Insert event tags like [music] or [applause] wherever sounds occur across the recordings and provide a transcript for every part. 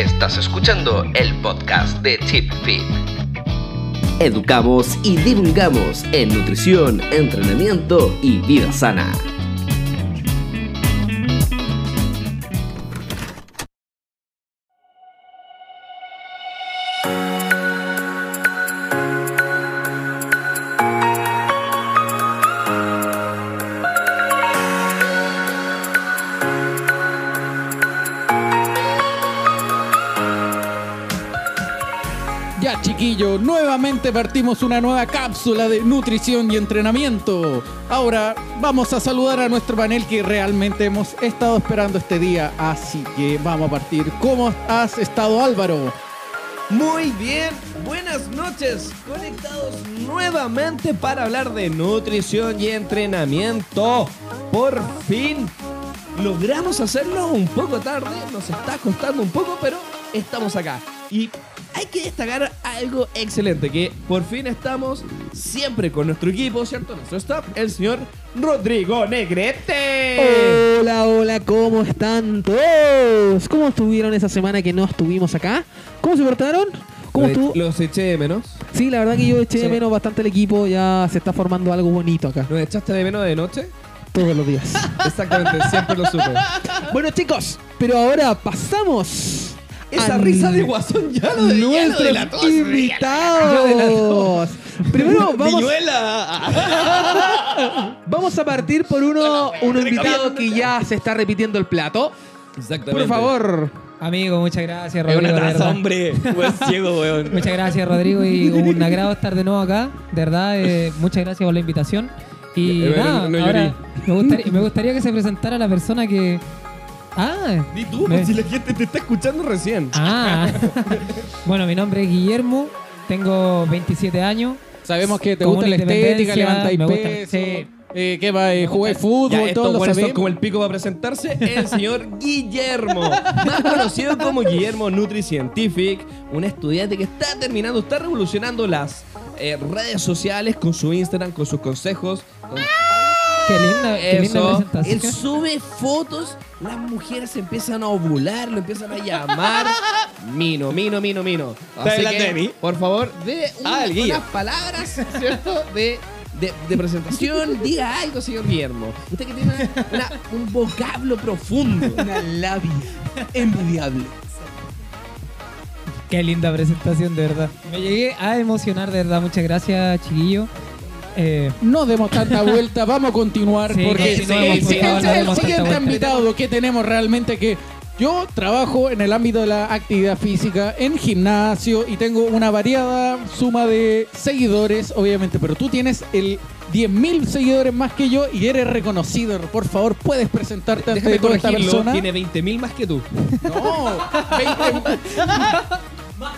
Estás escuchando el podcast de Chip Fit. Educamos y divulgamos en nutrición, entrenamiento y vida sana. Nuevamente partimos una nueva cápsula de nutrición y entrenamiento. Ahora vamos a saludar a nuestro panel que realmente hemos estado esperando este día, así que vamos a partir. ¿Cómo has estado Álvaro? Muy bien, buenas noches, conectados nuevamente para hablar de nutrición y entrenamiento. Por fin logramos hacerlo un poco tarde, nos está costando un poco, pero estamos acá. Y que destacar algo excelente, que por fin estamos siempre con nuestro equipo, ¿cierto? Nuestro staff, el señor Rodrigo Negrete. Hola, hola, ¿cómo están todos? ¿Cómo estuvieron esa semana que no estuvimos acá? ¿Cómo se portaron? ¿Cómo Los- estuvo? Los eché de menos. Sí, la verdad que yo eché de menos bastante el equipo, ya se está formando algo bonito acá, ¿Los echaste de menos de noche? todos los días. [laughs] Exactamente, siempre lo supe. bueno chicos, pero ahora pasamos Esa risa de guasón ya lo de ya lo nuestros delató, se ría. invitados. Primero vamos, ¡Viñuela! [laughs] vamos a partir por uno, un invitado que ya se está repitiendo el plato. Exactamente. Por favor. Amigo, muchas gracias, Es Rodrigo. una de taza, verdad. hombre. [laughs] Buen ciego, weón. Muchas gracias, Rodrigo, y un agrado estar de nuevo acá. De verdad, eh, muchas gracias por la invitación. Y Eh, nada, no ahora me gustaría, me gustaría que se presentara la persona que. Ah, Di tú, Me- si la gente te está escuchando recién. ah. [laughs] bueno, mi nombre es Guillermo, tengo 27 años. Sabemos que te gusta la estética, levantáis me gusta- peso, sí. eh, ¿qué va? Eh, ¿Jugáis Ya, fútbol? estos Todos lo sabemos. como el pico para presentarse, el señor Guillermo, más conocido como Guillermo NutriScientific, un estudiante que está terminando, está revolucionando las eh, redes sociales con su Instagram, con sus consejos. con Qué linda, qué linda presentación. él sube fotos, las mujeres empiezan a ovular, lo empiezan a llamar. [laughs] Mino, mino, mino, mino. Así hablando que, de mí? Por favor, de Ah, unas palabras, ¿cierto? De, de, de presentación, [laughs] diga algo, señor Guillermo. Usted que tiene una- una- un vocablo profundo. [laughs] Una labia envidiable. Qué linda presentación, de verdad. Me llegué a emocionar, de verdad. Muchas gracias, chiquillo. Eh, No demos tanta [laughs] vuelta, vamos a continuar Sí, porque continuemos, el, favor, el- siguiente invitado que tenemos realmente que yo trabajo en el ámbito de la actividad física en gimnasio y tengo una variada suma de seguidores, obviamente, pero tú tienes el 10.000 seguidores más que yo y eres reconocido. Por favor, puedes presentarte ante toda esta persona. tiene 20.000 más que tú. No, 20 [laughs] más.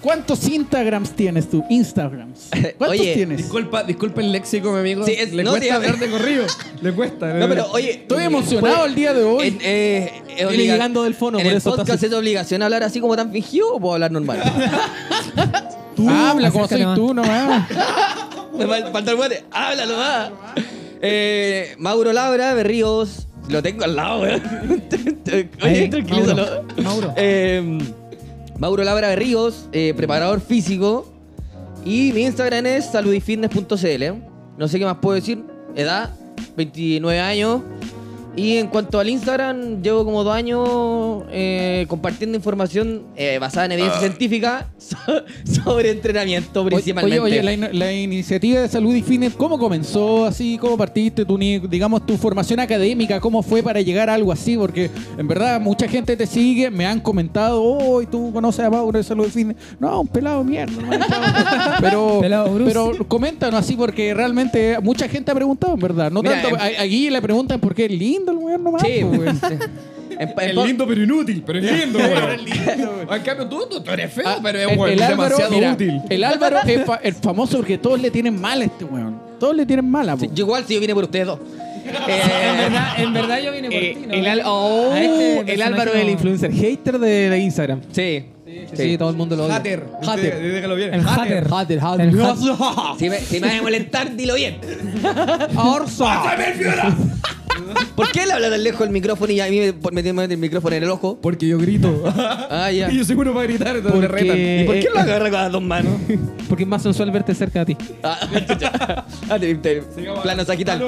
¿Cuántos Instagrams tienes tú? Instagrams. [laughs] ¿Cuántos Oye, tienes? Disculpa, disculpa el léxico, mi amigo. Sí, es- Le no, cuesta hablar de corrido. [laughs] Le cuesta. No, pero oye. Estoy emocionado el día de hoy. En, eh, es Viene obliga- llegando del fono, en por el eso está podcast así. es obligación hablar así como tan fingido o puedo hablar normal. [laughs] Habla como soy más. tú nomás. Me fal- falta el guate. Háblalo más. Eh, Mauro Labra, Berríos. Lo tengo al lado, weón. Oye, Ahí, tranquilízalo. Mauro, Mauro. Eh, Mauro Labra Berríos, eh, preparador físico. Y mi Instagram es saludifitness.cl. No sé qué más puedo decir. Edad, 29 años. Y en cuanto al Instagram, llevo como dos años eh, compartiendo información eh, basada en evidencia científica [laughs] so- sobre entrenamiento principalmente. oye, la, in- la iniciativa de salud y fitness, ¿cómo comenzó así? ¿Cómo partiste tu, ni- digamos, tu formación académica? ¿Cómo fue para llegar a algo así? Porque en verdad mucha gente te sigue, me han comentado, oh, ¿y tú conoces a Mauro de salud y fitness? No, un pelado mierda. no, [laughs] pero, Pelado Bruce. pero coméntanos así porque realmente mucha gente ha preguntado, en verdad. No Mira, tanto, em- a, a Guille le preguntan por qué es lindo el weón nomás. Sí, weón. [laughs] En- en- Es lindo pero inútil, pero [laughs] es lindo, weón. En cambio, tú, tú, tú eres feo, Ah, pero es el, weón, el Álvaro, demasiado mira, útil. El Álvaro es, fa- es famoso porque todos le tienen mal a este weón. Todos le tienen mala, po. Sí, yo igual si yo vine por ustedes dos. [laughs] en, verdad, en verdad yo vine por Eh, ti, ¿no? el, Al- oh, A este el Álvaro es el influencer hater de, de Instagram. Sí. Sí, sí, todo el mundo lo odia. Hatter. Hatter. Déjalo bien. El hatter. Hatter, hatter. El [laughs] Si me, si me vas a molestar, dilo bien. [laughs] Orsa. [laughs] ¿Por qué él habla tan lejos del micrófono y a mí me me tiene el micrófono en el ojo? Porque yo grito. Ah, ya. y yo seguro va a gritar, entonces me retan. ¿Y por qué lo agarra con las dos manos? porque es más sensual verte cerca de ti. Ah, chucha. Ah, te- te- plano sagital.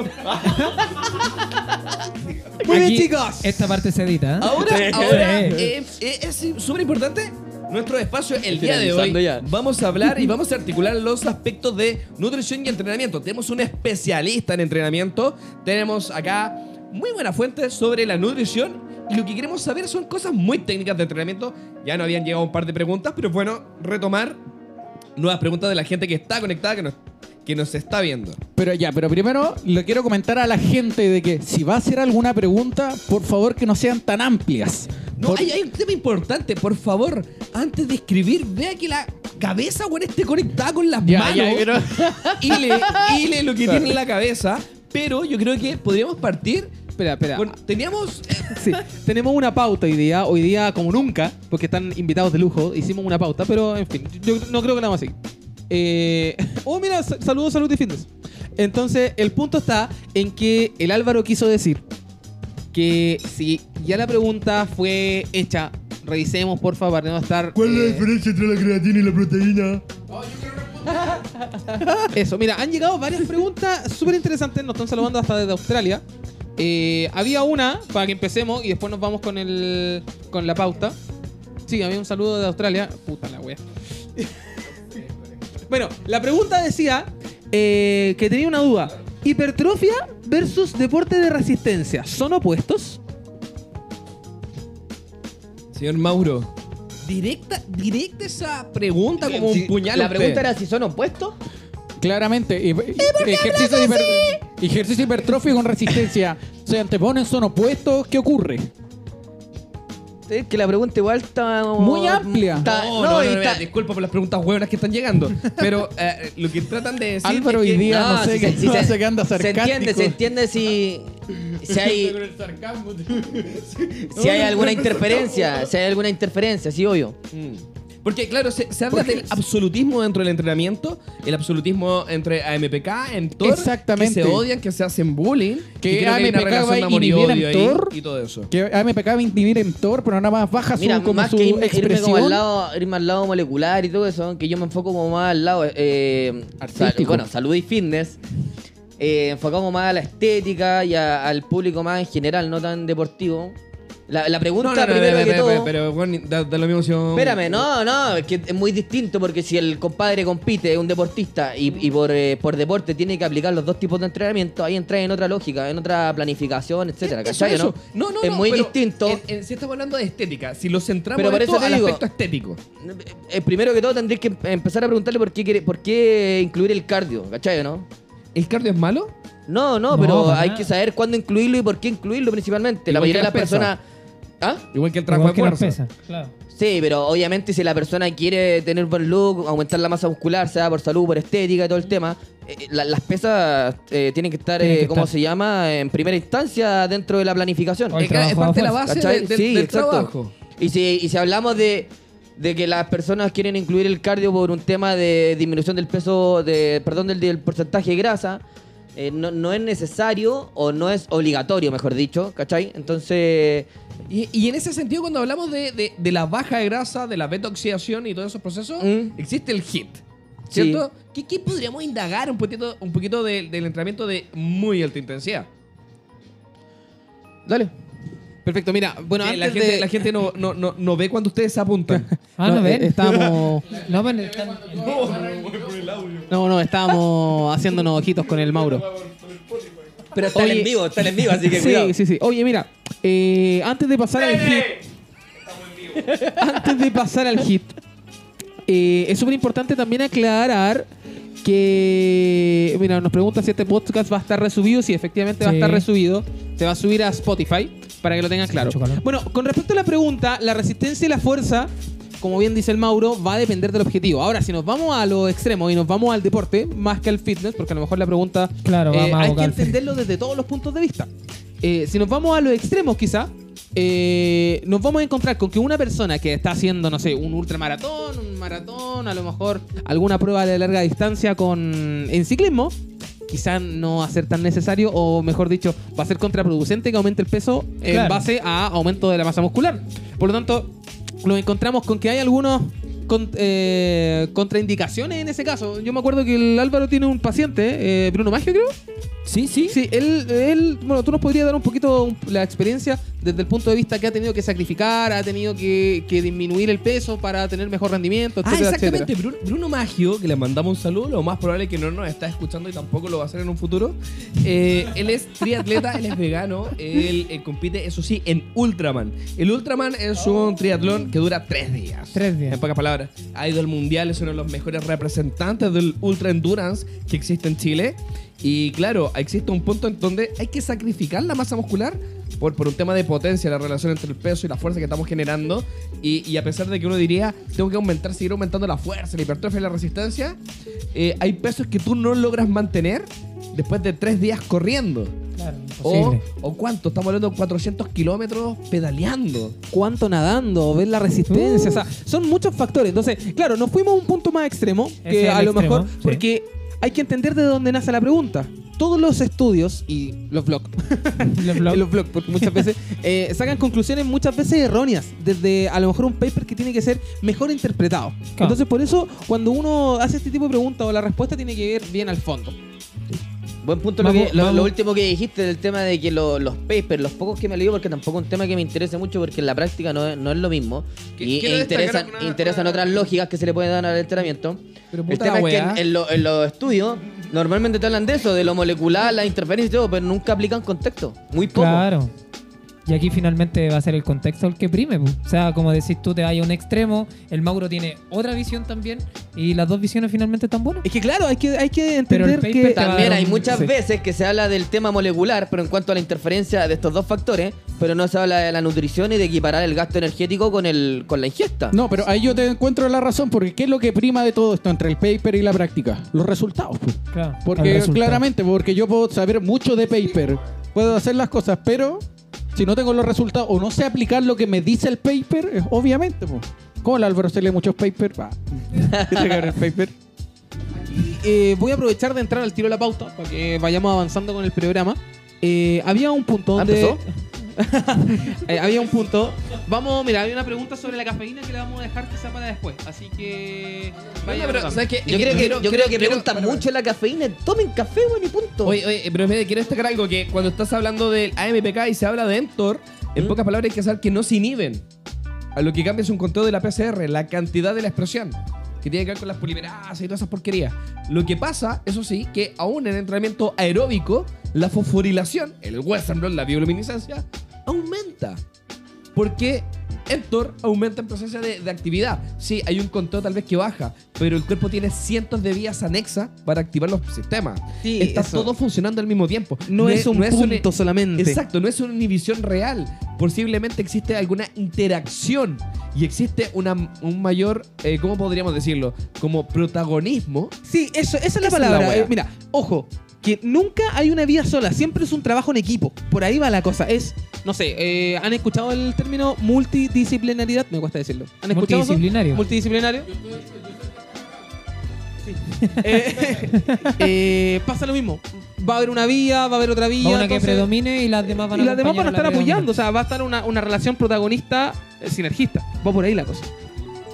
Muy bien, Aquí, chicos. Esta parte se edita, ¿eh? Ahora, Sí. ahora Sí. eh, eh, es súper importante nuestro espacio el día de hoy. ya. Vamos a hablar y vamos a articular los aspectos de nutrición y entrenamiento. Tenemos un especialista en entrenamiento. Tenemos acá muy buena fuente sobre la nutrición. Y lo que queremos saber son cosas muy técnicas de entrenamiento. Ya nos habían llegado un par de preguntas, pero bueno retomar nuevas preguntas de la gente que está conectada, que nos, que nos está viendo. Pero ya, pero primero le quiero comentar a la gente de que si va a hacer alguna pregunta, por favor que no sean tan amplias. No, Por- hay, hay un tema importante, por favor, antes de escribir, vea que la cabeza, weón, esté conectada con las Ya, manos. ya, pero- y, le, y le lo que tiene en la cabeza. Pero yo creo que podríamos partir. Espera, espera. con- teníamos. eh, Sí, tenemos una pauta hoy día, hoy día como nunca, porque están invitados de lujo, hicimos una pauta, pero en fin, yo no creo que la vamos a seguir. Eh, oh, mira, sa- saludos, salud y fitness. Entonces, el punto está en que el Álvaro quiso decir que si ya la pregunta fue hecha, revisemos por favor, para no estar... eh, diferencia entre la creatina y la proteína? [laughs] Eso, mira, han llegado varias preguntas súper interesantes, nos están saludando hasta desde Australia. Eh, había una, para que empecemos y después nos vamos con el con la pauta. Sí, había un saludo de Australia. Puta la wea. bueno, la pregunta decía eh, que tenía una duda. Hipertrofia versus deporte de resistencia, ¿son opuestos? Señor Mauro, directa, directa esa pregunta como un puñal. La pregunta era si son opuestos. Claramente, y- y- ejercicio, hiper- ejercicio hipertrofia con resistencia se anteponen, son opuestos. ¿Qué ocurre? Es que la pregunta igual está... Muy amplia. está- No, no, no, no, y no, está- mira, disculpa por las preguntas hueonas que están llegando. Pero eh, lo que tratan de decir. Álvaro es que- hoy día no, sé qué que anda Se entiende, sarcástico. se entiende si, si hay, [laughs] si hay alguna interferencia, si hay alguna interferencia, sí, obvio. Mm. Porque, claro, se, se habla del absolutismo dentro del entrenamiento, el absolutismo entre AMPK, MTOR, Exactamente. que se odian, que se hacen bullying, Que AMPK va a inhibir ahí, mTOR. y todo eso. Que AMPK va a inhibir en Thor, pero nada más baja su, Mira, como más su que irme, irme expresión. como al lado, irme al lado molecular y todo eso, que yo me enfoco como más al lado, eh, sal- bueno, salud y fitness, eh, enfocamos más a la estética y a- al público más en general, no tan deportivo. La, la pregunta primero pero, que todo... pero, bueno, da, da lo mismo si un- Espérame, no, no, es que es muy distinto porque si el compadre compite, es un deportista y, y por, eh, por deporte tiene que aplicar los dos tipos de entrenamiento, ahí entra en otra lógica, en otra planificación, etcétera, Eso, ¿cachai? eso. ¿no? No, no, es muy pero distinto. en- en- si estamos hablando de estética, si lo centramos Pero por esto eso te al digo- aspecto estético. Eh, primero que todo tendrías que empezar a preguntarle por qué, quiere- por qué incluir el cardio, ¿cachai? ¿no? ¿El cardio es malo? No, no, No, pero hay nada. que saber cuándo incluirlo y por qué incluirlo principalmente. La mayoría de las personas... ¿Ah? Igual que el trabajo Igual de que las fuerza. pesas, claro. Sí, pero obviamente si la persona quiere tener buen look, aumentar la masa muscular, sea por salud, por estética y todo el tema, eh, la- las pesas eh, tienen que estar, Tienen eh, ¿cómo estar. se llama? En primera instancia dentro de la planificación. O el Es, que es trabajo parte de la base ¿Cachai? del, del- Sí, del exacto. trabajo. Y si, y si hablamos de, de que las personas quieren incluir el cardio por un tema de disminución del peso, de perdón, del, del porcentaje de grasa, eh, no, no es necesario o no es obligatorio, mejor dicho, ¿cachai? Entonces, Y, y en ese sentido, cuando hablamos de, de- de la baja de grasa, de la beta-oxidación y todos esos procesos, Mm. existe el HIT. ¿Cierto? ¿Qué, qué podríamos indagar un poquito, un poquito de- del entrenamiento de muy alta intensidad? dale. Perfecto, mira, bueno, antes la, gente, de... la gente no, no, no, no ve cuando ustedes se apuntan. Ah, ¿no eh, ven? Estábamos... No, están- No, no, estábamos haciéndonos ojitos con el Mauro. Pero están Oye. en vivo, están en vivo, así que sí, cuidado. sí, sí. Oye, mira, eh, antes de pasar al hit... antes de pasar al hit, eh, es súper importante también aclarar que, mira, nos pregunta si este podcast va a estar resubido. Sí, efectivamente va a estar resubido. Se va a subir a Spotify para que lo tengan claro. Bueno, con respecto a la pregunta, la resistencia y la fuerza, como bien dice el Mauro, va a depender del objetivo. Ahora, si nos vamos a lo extremo y nos vamos al deporte, más que al fitness, porque a lo mejor la pregunta Claro, eh, hay que entenderlo desde todos los puntos de vista. Eh, si nos vamos a los extremos, quizá, eh, nos vamos a encontrar con que una persona que está haciendo, no sé, un ultramaratón, un maratón, a lo mejor alguna prueba de larga distancia con en ciclismo, quizás no va a ser tan necesario o mejor dicho, va a ser contraproducente que aumente el peso en base a aumento de la masa muscular. Por lo tanto, nos encontramos con que hay algunos con- eh, contraindicaciones en ese caso. Yo me acuerdo que el Álvaro tiene un paciente, eh, Bruno Maggio creo. Sí, sí. Sí, él, él, bueno, tú nos podrías dar un poquito la experiencia desde el punto de vista que ha tenido que sacrificar, ha tenido que, que disminuir el peso para tener mejor rendimiento, Ah, etcétera, exactamente. etcétera. Bruno, Bruno Maggio, que le mandamos un saludo, lo más probable es que no nos está escuchando y tampoco lo va a hacer en un futuro. Eh, él es triatleta, él es vegano, él eh, compite, eso sí, en Ultraman. El Ultraman es un triatlón que dura tres días. Tres días. En pocas palabras, ha ido al mundial, es uno de los mejores representantes del Ultra Endurance que existe en Chile. Y claro, existe un punto en donde hay que sacrificar la masa muscular por, por un tema de potencia, la relación entre el peso y la fuerza que estamos generando. Y, y a pesar de que uno diría, tengo que aumentar, seguir aumentando la fuerza, la hipertrofia y la resistencia, eh, hay pesos que tú no logras mantener después de tres días corriendo. Claro, O, o cuánto, estamos hablando de 400 kilómetros pedaleando. cuánto nadando, ver la resistencia, o sea, son muchos factores. Entonces, claro, nos fuimos a un punto más extremo, que a lo extremo, mejor, sí. porque hay que entender de dónde nace la pregunta. Todos los estudios y los blogs, [laughs] Los blogs. [laughs] los blogs, porque muchas veces eh, sacan conclusiones muchas veces erróneas desde a lo mejor un paper que tiene que ser mejor interpretado. Claro. Entonces, por eso, cuando uno hace este tipo de preguntas o la respuesta tiene que ver bien al fondo. Buen punto lo, que- lo- último que dijiste del tema de que lo- los papers, los pocos que me leí, porque tampoco es un tema que me interese mucho porque en la práctica no es, no es lo mismo. Y e interesan, una- interesan una- otras lógicas que se le pueden dar al entrenamiento. Pero El tema es que en, en lo- en los estudios normalmente te hablan de eso, de lo molecular, la interferencia y todo, pero nunca aplican contexto. Muy poco. Claro. Y aquí finalmente va a ser el contexto el que prime. O sea, como decís tú, te vayas a un extremo, el Mauro tiene otra visión también, y las dos visiones finalmente están buenas. Es que claro, hay que, hay que Pero el entender paper que... También hay muchas sí. veces que se habla del tema molecular, pero en cuanto a la interferencia de estos dos factores, pero no se habla de la nutrición y de equiparar el gasto energético con, el, con la ingesta. No, pero ahí yo te encuentro la razón, porque ¿qué es lo que prima de todo esto entre el paper y la práctica? Los resultados. pues. Claro. Porque resultado. claramente, porque yo puedo saber mucho de paper, puedo hacer las cosas, pero si no tengo los resultados o no sé aplicar lo que me dice el paper, eh, obviamente, pues. Como el Álvaro se lee muchos papers, va. [laughs] El paper. Eh, voy a aprovechar de entrar al tiro de la pauta para que vayamos avanzando con el programa. Eh, había un punto ¿Ah, donde. empezó? Eh, había un punto. Vamos, mira, hay una pregunta sobre la cafeína que la vamos a dejar quizá para después. Así que. Vaya pero. ¿sabes qué? Yo creo que, Quiero- yo creo que quiero- preguntan para- mucho la cafeína. Tomen café, bueno, y punto. Oye, oye, pero espera, quiero destacar algo que cuando estás hablando del AMPK y se habla de mTOR, en ¿Mm? pocas palabras hay que saber que no se inhiben. A lo que cambia es un conteo de la PCR, la cantidad de la expresión, que tiene que ver con las polimerasas y todas esas porquerías. Lo que pasa, eso sí, que aún en entrenamiento aeróbico, la fosforilación, el Western blot, la bioluminiscencia, aumenta. Porque mTOR aumenta en presencia de, de actividad. Sí, hay un conteo tal vez que baja, pero el cuerpo tiene cientos de vías anexas para activar los sistemas. Sí, Está eso. todo funcionando al mismo tiempo. No, es un punto una- solamente. Exacto, no es una inhibición real. Posiblemente existe alguna interacción y existe una, un mayor, eh, ¿cómo podríamos decirlo? Como protagonismo. Sí, eso, esa es la Esa es la palabra. Eh, mira, ojo, que nunca hay una vía sola, siempre es un trabajo en equipo. Por ahí va la cosa. Es, no sé, eh, ¿han escuchado el término multidisciplinaridad? Me cuesta decirlo. ¿Han escuchado eso? Multidisciplinario. Multidisciplinario. Sí. [laughs] Eh, [laughs] eh, pasa lo mismo. Va a haber una vía, va a haber otra vía. Va una que predomine y las demás van a y las demás van a estar la apoyando, o sea, va a estar una, una relación protagonista eh, sinergista. Va por ahí la cosa.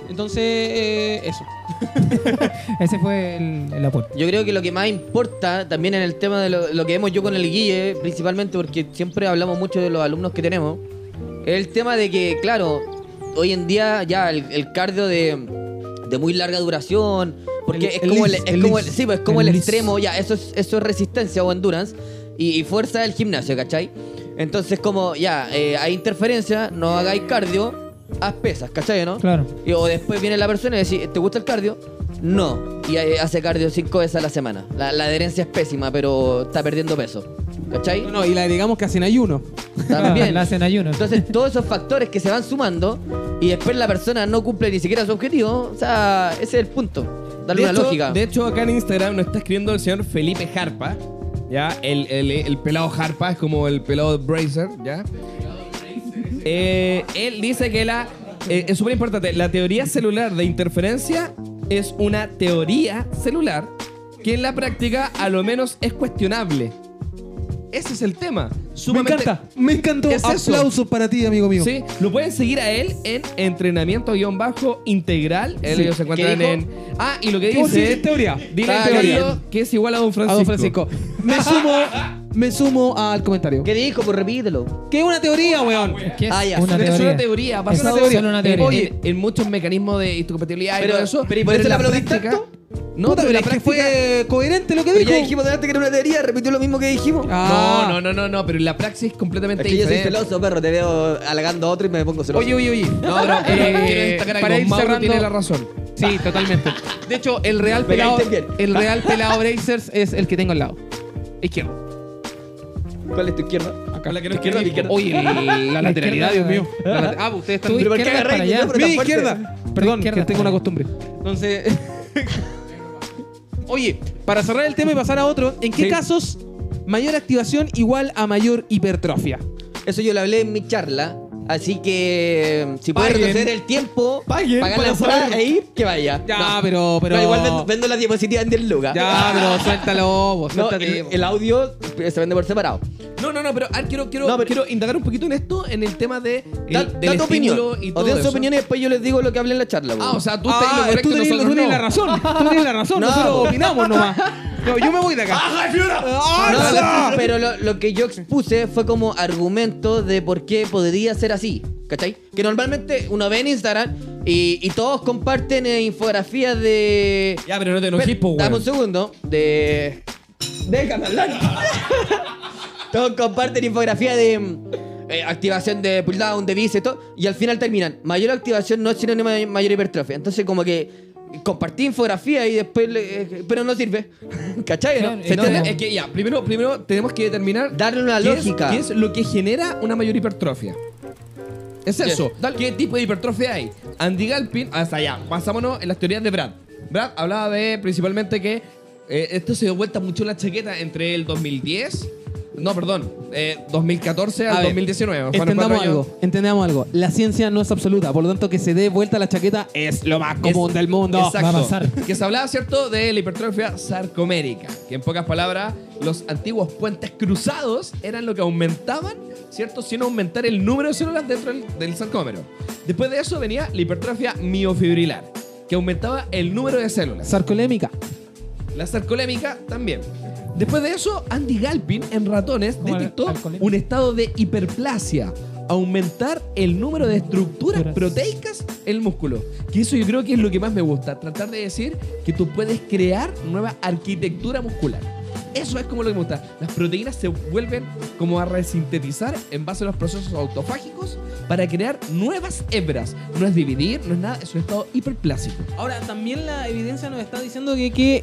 Entonces, eh, eso. [laughs] Ese fue el, el aporte. Yo creo que lo que más importa también en el tema de lo, lo que vemos yo con el Guille, principalmente porque siempre hablamos mucho de los alumnos que tenemos, es el tema de que, claro, hoy en día ya el, el cardio de, de muy larga duración, porque El- es como el, es como el- LIS. sí, pues es como El el, LIS. extremo, ya, eso es, eso es resistencia o endurance y, y fuerza del gimnasio, ¿cachai? Entonces como ya, eh, hay interferencia, no hagáis cardio, haz pesas, ¿cachai? ¿no? Claro. Y- o después viene la persona y dice, ¿te gusta el cardio? No. Y hace cardio cinco veces a la semana. La, la adherencia es pésima, pero está perdiendo peso. ¿Cachai? No, no, y la digamos que hacen ayuno. También. [laughs] La hacen ayuno. Entonces, todos esos factores que se van sumando y después la persona no cumple ni siquiera su objetivo, o sea, ese es el punto. Darle de una hecho, lógica. De hecho, acá en Instagram nos está escribiendo el señor Felipe Jarpa. ¿Ya? El, el, el pelado Jarpa es como el pelado Bracer, ¿ya? Eh, él dice que la. eh, es súper importante. La teoría celular de interferencia es una teoría celular que en la práctica a lo menos es cuestionable. Ese es el tema. Me Sumamente- encanta, me encantó. Es eso. Aplausos para ti, amigo mío. Sí, lo pueden seguir a él en entrenamiento-integral. Él Sí. ellos se encuentran ¿Qué dijo? en. Ah, y lo que ¿Qué vos dice. teoría? Dile Ah, a teoría. Que es igual a Don A Francisco. don Francisco. Me sumo, me sumo al comentario. ¿Qué dijo? Pues repítelo. Que es una teoría, weón. ¿Qué es Ah, ya. una Pero es teoría? una teoría, Es basada solo una teoría. Oye, en muchos mecanismos de histocompatibilidad y Pero- todo eso. pero ¿y por eso en la aplaudís tanto? No, Puta, pero en la es que práctica. fue coherente lo que Pero dijo. ya dijimos delante que era una teoría, repitió lo mismo que dijimos. Ah. No, no, no, no, no, pero en la praxis es completamente Es que yo soy diferente. celoso, perro. Te veo halagando a otro y me pongo celoso. Oye, oye, oye. [laughs] No, pero, pero Eh, quiero destacar para algo. ir Mauro cerrando- tiene la razón. Sí, totalmente. De hecho, el [laughs] real Me pelado, caíste bien. el [laughs] real pelado Brazers es el que tengo al lado. Izquierdo. ¿Cuál es tu izquierda? Acá la que no Izquierda. Oye, la [laughs] lateralidad, Dios mío. Ah, pues ustedes están. Pero ¿por qué para mi izquierda. Perdón, que tengo una costumbre. Entonces. [laughs] Oye, para cerrar el tema y pasar a otro, ¿en qué Sí. casos mayor activación igual a mayor hipertrofia? Eso yo lo hablé en mi charla. Así que si puede Paguen. retroceder el tiempo, Paguen pagar para la entrada saber. e ir, que vaya. Ya, No. pero, pero. No, igual vendo, vendo la diapositiva en 10 lucas. Ya, pero [laughs] suéltalo, vos, No, suéltate. el, el audio se vende por separado. No, no, no, pero ah, quiero, quiero, No, pero- quiero indagar un poquito en esto, en el tema de el- Da, del da tu opinión. estímulo y O todo den su eso. opinión y después yo les digo lo que hablé en la charla. Ah, weón. o sea, tú lo Ah, correcto tú tenés, nosotros tú tenés no. la razón. Tú tenés la razón. [laughs] No. Nosotros opinamos nomás. [laughs] No, yo me voy de acá. ¡Ah, No, ¡Ah, pero lo, lo que yo expuse fue como argumento de por qué podría ser así. ¿Cachai? Que normalmente uno ve en Instagram y, y todos comparten eh, infografías de. Ya, pero no te enojes, po, Dame weón. un segundo. De. Déjame hablar. [laughs] todos comparten infografía de. mm, eh, activación de pull down, de bíceps y todo. Y al final terminan. Mayor activación no es sinónimo de mayor hipertrofia. Entonces, como que. Compartí infografía y después. le- eh, pero no sirve. [laughs] ¿Cachai? no? ¿Se no? Es que ya, primero, primero tenemos que determinar Darle una qué es- lógica. ¿Qué es lo que genera una mayor hipertrofia? Es eso. Dale. ¿Qué tipo de hipertrofia hay? Andy Galpin, hasta allá, basámonos en las teorías de Brad. Brad hablaba de principalmente que eh, esto se dio vuelta mucho la chaqueta entre el 2010, no, perdón, eh, 2014 A al ver, 2019. Fueron Entendamos cuatro años. algo, entendamos algo. La ciencia no es absoluta, por lo tanto que se dé vuelta la chaqueta es lo más común del mundo. Exacto. Va a pasar. Que se hablaba, ¿cierto?, de la hipertrofia sarcomérica. Que en pocas palabras, los antiguos puentes cruzados eran lo que aumentaban, ¿cierto?, sin aumentar el número de células dentro del, del sarcómero. Después de eso venía la hipertrofia miofibrilar, que aumentaba el número de células. Sarcolémica. La sarcolémica también. Después de eso, Andy Galpin en ratones ¿Cómo detectó un estado de hiperplasia, aumentar el número de estructuras Estructuras. proteicas en el músculo. Que eso yo creo que es lo que más me gusta, tratar de decir que tú puedes crear nueva arquitectura muscular. Eso es como lo que me gusta. Las proteínas se vuelven como a resintetizar en base a los procesos autofágicos para crear nuevas hebras. No es dividir, no es nada, es un estado hiperplásico. Ahora, también la evidencia nos está diciendo que, que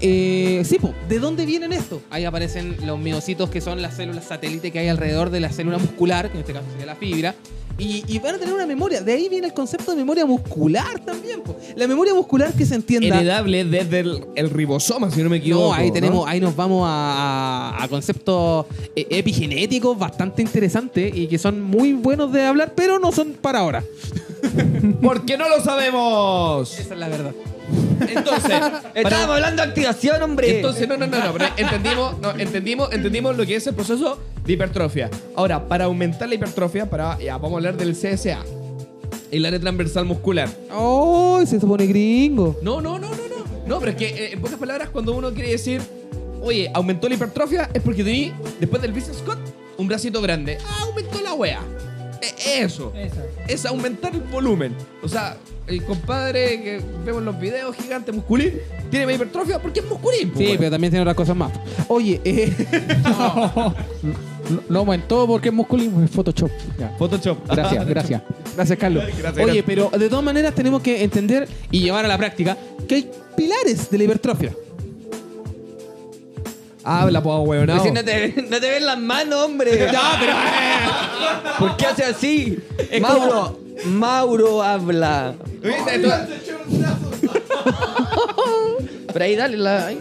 eh, sí, po, ¿de dónde vienen esto? Ahí aparecen los miocitos que son las células satélite que hay alrededor de la célula muscular, que en este caso sería la fibra. Y, y van a tener una memoria. De ahí viene el concepto de memoria muscular también. po. La memoria muscular que se entienda. Heredable desde el, el ribosoma, si no me equivoco. No, ahí ¿no? tenemos, ahí nos vamos a, a- a conceptos eh, epigenéticos bastante interesantes y que son muy buenos de hablar, pero no son para ahora. [laughs] Porque no lo sabemos. Esa es la verdad. Entonces, Estábamos para- hablando de activación, hombre. entonces no, no, no, no, pero entendimos, no, entendimos, entendimos lo que es el proceso de hipertrofia. Ahora, para aumentar la hipertrofia, para ya vamos a hablar del CSA, el área transversal muscular. ¡Oh! Se pone gringo. No, no, no, no, no. No, pero es que eh, en pocas palabras, cuando uno quiere decir, oye, aumentó la hipertrofia, es porque tení, después del bíceps squat, un bracito grande. Ah, aumentó la wea. E- eso. Es aumentar el volumen. O sea, el compadre que vemos en los videos gigante musculín tiene más hipertrofia porque es musculín. po, Sí, pero también tiene otras cosas más. Oye, eh, [laughs] Lo, lo aumentó porque es musculismo, es Photoshop. Ya. Photoshop. Gracias, [laughs] gracias. Gracias, Carlos. [laughs] Gracias, oye, gracias. pero de todas maneras tenemos que entender y llevar a la práctica que hay pilares de la hipertrofia. Habla, po, weón. Pues si no te, no te ven las manos, hombre. [laughs] Ya, pero ¿Por qué hace así? Mauro, Mauro habla. Pero ahí dale la. ahí.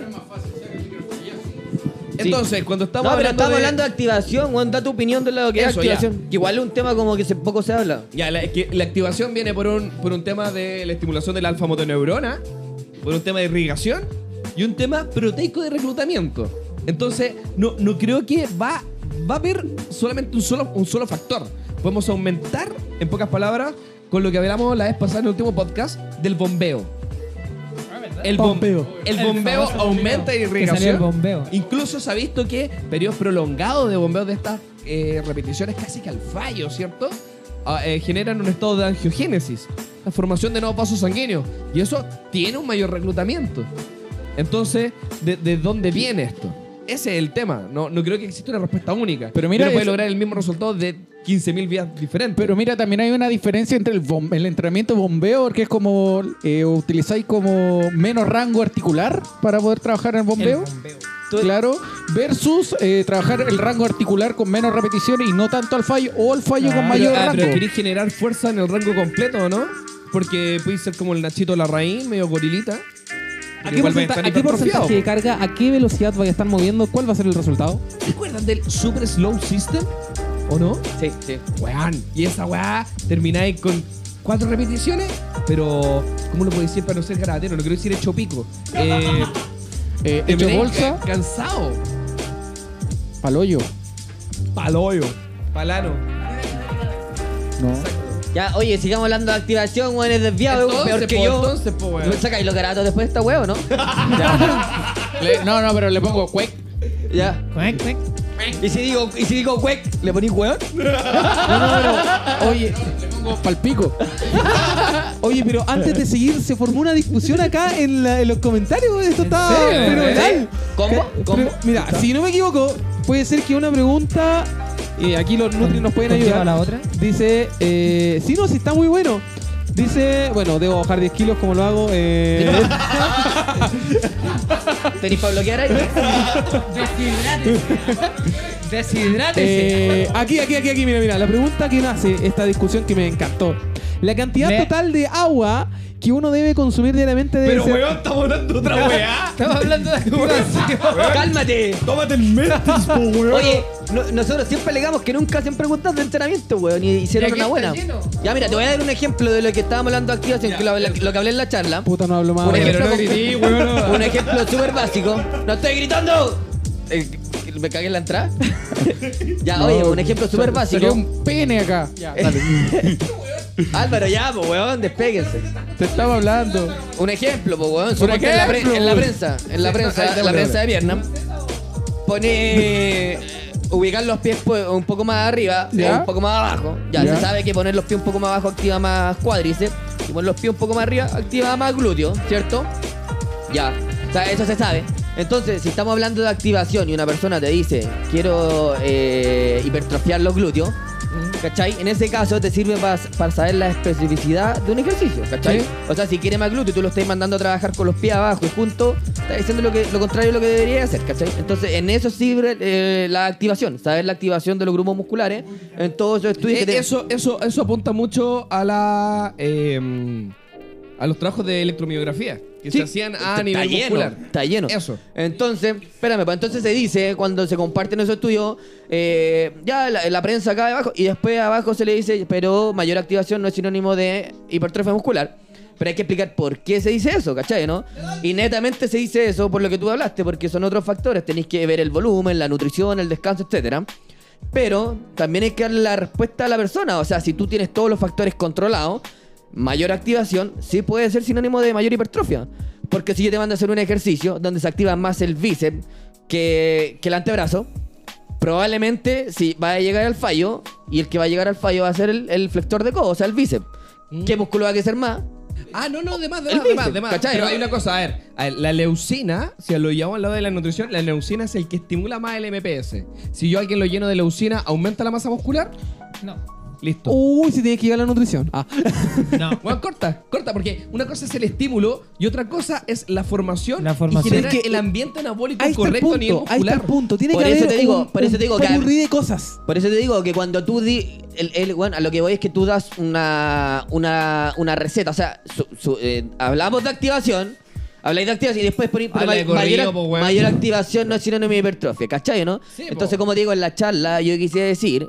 Entonces, cuando estamos no, pero hablando estamos de... hablando de activación, weón. Da tu opinión de lo que es Eso, ya. activación. Que igual es un tema como que poco se habla. Ya, la, es que la activación viene por un, por un tema de la estimulación del alfa motoneurona, por un tema de irrigación y un tema proteico de reclutamiento. Entonces, no, no creo que va, va a haber solamente un solo, un solo factor. Podemos aumentar, en pocas palabras, con lo que hablamos la vez pasada en el último podcast, del bombeo. El bombeo. El bombeo aumenta irrigación. el bombeo. Incluso se ha visto que periodos prolongados de bombeo de estas eh, repeticiones casi que al fallo, ¿cierto? Ah, eh, generan un estado de angiogénesis, la formación de nuevos vasos sanguíneos. Y eso tiene un mayor reclutamiento. Entonces, ¿de, de dónde viene esto? Ese es el tema. No, no creo que exista una respuesta única. Pero mira, puede eso- lograr el mismo resultado de 15.000 vías diferentes. Pero mira, también hay una diferencia entre el, bom- el entrenamiento bombeo, que es como eh, utilizáis como menos rango articular para poder trabajar en el bombeo. Claro, versus eh, trabajar el rango articular con menos repeticiones y no tanto al fallo, o al fallo con Pero, mayor ah, pero rango. queréis generar fuerza en el rango completo, ¿o no? Porque puede ser como el Nachito Larraín, medio gorilita. ¿A qué, porcenta- estar a qué hipertrofiado, porcentaje de carga, a qué velocidad vaya a estar moviendo? ¿Cuál va a ser el resultado? ¿Te acuerdas del Super Slow System? ¿O no? Sí, sí. Weón. Y esa weá termináis con cuatro repeticiones, pero ¿cómo lo puedo decir para no ser garatero? No quiero decir hecho pico. [laughs] Eh, Eh, hecho bolsa, ca- Cansado. paloyo. Paloyo. Palano. No. Ya, oye, sigamos hablando de activación, weón. Es desviado, weón, peor que po, yo. entonces, po, weón. ¿Me sacáis los garatos después de esta weón, no? [laughs] Le- no, no, pero le pongo cuec. ya. Cuec, cuec. ¿Y si digo, y si digo cuec, le ponís weón? [laughs] Oye, le pongo palpico. [laughs] Oye, pero antes de seguir, se formó una discusión acá en, la- en los comentarios. weón. Esto está serio? fenomenal. ¿Combo? Pero, ¿Combo? mira, si no me equivoco, puede ser que una pregunta. Eh, aquí los Nutri nos pueden ¿Conlleva ayudar. la otra? Dice, eh, sí, no, sí está muy bueno. Dice, bueno, debo bajar 10 kilos como lo hago. Eh, [laughs] ¿Tenéis para bloquear ahí? [laughs] Deshidrátese. eh, aquí, aquí, aquí, aquí, mira, mira. La pregunta que nace esta discusión que me encantó. La cantidad total de agua que uno debe consumir diariamente debe Pero ser... weón, estamos hablando de otra weá. Estamos hablando de. ¡Cálmate! Tómate el Mentis, po, weón. Oye, no- nosotros siempre alegamos que nunca hacen preguntas de entrenamiento, weón, y hicieron Y aquí una buena. está lleno. Ya, mira, te voy a dar un ejemplo de lo que estábamos hablando que lo, lo que hablé en la charla. Puta, no hablo más. Un weón. ejemplo, no grití, weón. un ejemplo súper básico. ¡No estoy gritando! Eh, ¿Me cagué en la entrada? [laughs] ya, oye, un ejemplo súper Salió básico. un pene acá. [laughs] Álvaro, ya, pues, weón, despéguense. Te estaba hablando. Un ejemplo, pues, weón. suponte en la, pre- ejemplo. en la prensa, en la prensa, en la prensa de pierna. Pone ubicar los pies pues, un poco más arriba Ya. o un poco más abajo. Ya, Ya. se sabe que poner los pies un poco más abajo activa más cuádriceps y poner los pies un poco más arriba activa más glúteo, ¿cierto? Ya, o sea, eso se sabe. Entonces, si estamos hablando de activación y una persona te dice, quiero eh, hipertrofiar los glúteos, ¿cachai? En ese caso te sirve para saber la especificidad de un ejercicio, ¿cachai? Sí. O sea, si quiere más glúteo y tú lo estás mandando a trabajar con los pies abajo y juntos, estás diciendo lo, que, lo contrario de lo que debería hacer, ¿cachai? Entonces, en eso sirve eh, la activación, saber la activación de los grupos musculares en todos esos estudios Eh, que te- eso, eso, eso apunta mucho a la eh, a los trabajos de electromiografía que Sí, se hacían a está nivel lleno, muscular. Está lleno. Eso. Entonces, espérame, pues entonces se dice, cuando se comparten esos estudios, eh, ya la, la prensa acá abajo, y después abajo se le dice, pero mayor activación no es sinónimo de hipertrofia muscular. Pero hay que explicar por qué se dice eso, ¿cachai? ¿no? Y netamente se dice eso por lo que tú hablaste, porque son otros factores. Tenéis que ver el volumen, la nutrición, el descanso, etcétera. Pero también hay que darle la respuesta a la persona. O sea, si tú tienes todos los factores controlados, mayor activación sí puede ser sinónimo de mayor hipertrofia. Porque si yo te mando a hacer un ejercicio donde se activa más el bíceps que, que el antebrazo, probablemente si va a llegar al fallo, y el que va a llegar al fallo va a ser el, el flexor de codo, o sea, el bíceps. ¿Qué músculo va a crecer más? Ah, no, no, de más, de El más, de más, de más. ¿cachai, Pero hay una cosa, a ver, a ver, la leucina, si lo llevamos al lado de la nutrición, la leucina es el que estimula más el MPS. Si yo a alguien lo lleno de leucina, ¿aumenta la masa muscular? No. Listo. Uy, si tiene que ir a la nutrición. Ah. [laughs] No. Bueno, corta, corta, porque una cosa es el estímulo y otra cosa es la formación, La formación. y generar Es que, el ambiente anabólico Ahí está el correcto a nivel punto. Ahí está muscular. el punto. Tiene Por que eso haber te digo- un, por eso te digo que- de cosas. Por eso te digo que cuando tú di. El, el- bueno, a lo que voy es que tú das una, una, una receta. O sea, su- su- eh, hablamos de activación, Habláis de activación y después ponéis mayor, po, weón. mayor activación no es sinónimo de hipertrofia, ¿cachai, no? Sí, po. Entonces, como digo, en la charla yo quisiera decir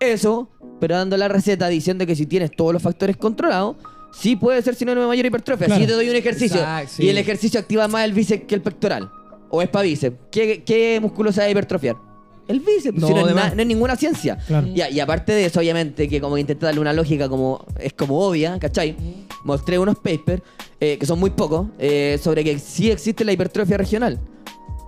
eso, pero dando la receta diciendo que si tienes todos los factores controlados, sí puede ser sinónimo de mayor hipertrofia. Claro. Si te doy un ejercicio Exacto, sí. y el ejercicio activa más el bíceps que el pectoral, o es para bíceps, ¿qué, qué músculo se va a hipertrofiar? El bíceps, No, si no, es de na- más. no es ninguna ciencia. Claro. Y, a- y aparte de eso, obviamente, que como intenté darle una lógica como es como obvia, ¿cachai? Mostré unos papers, eh, que son muy pocos, eh, sobre que sí existe la hipertrofia regional.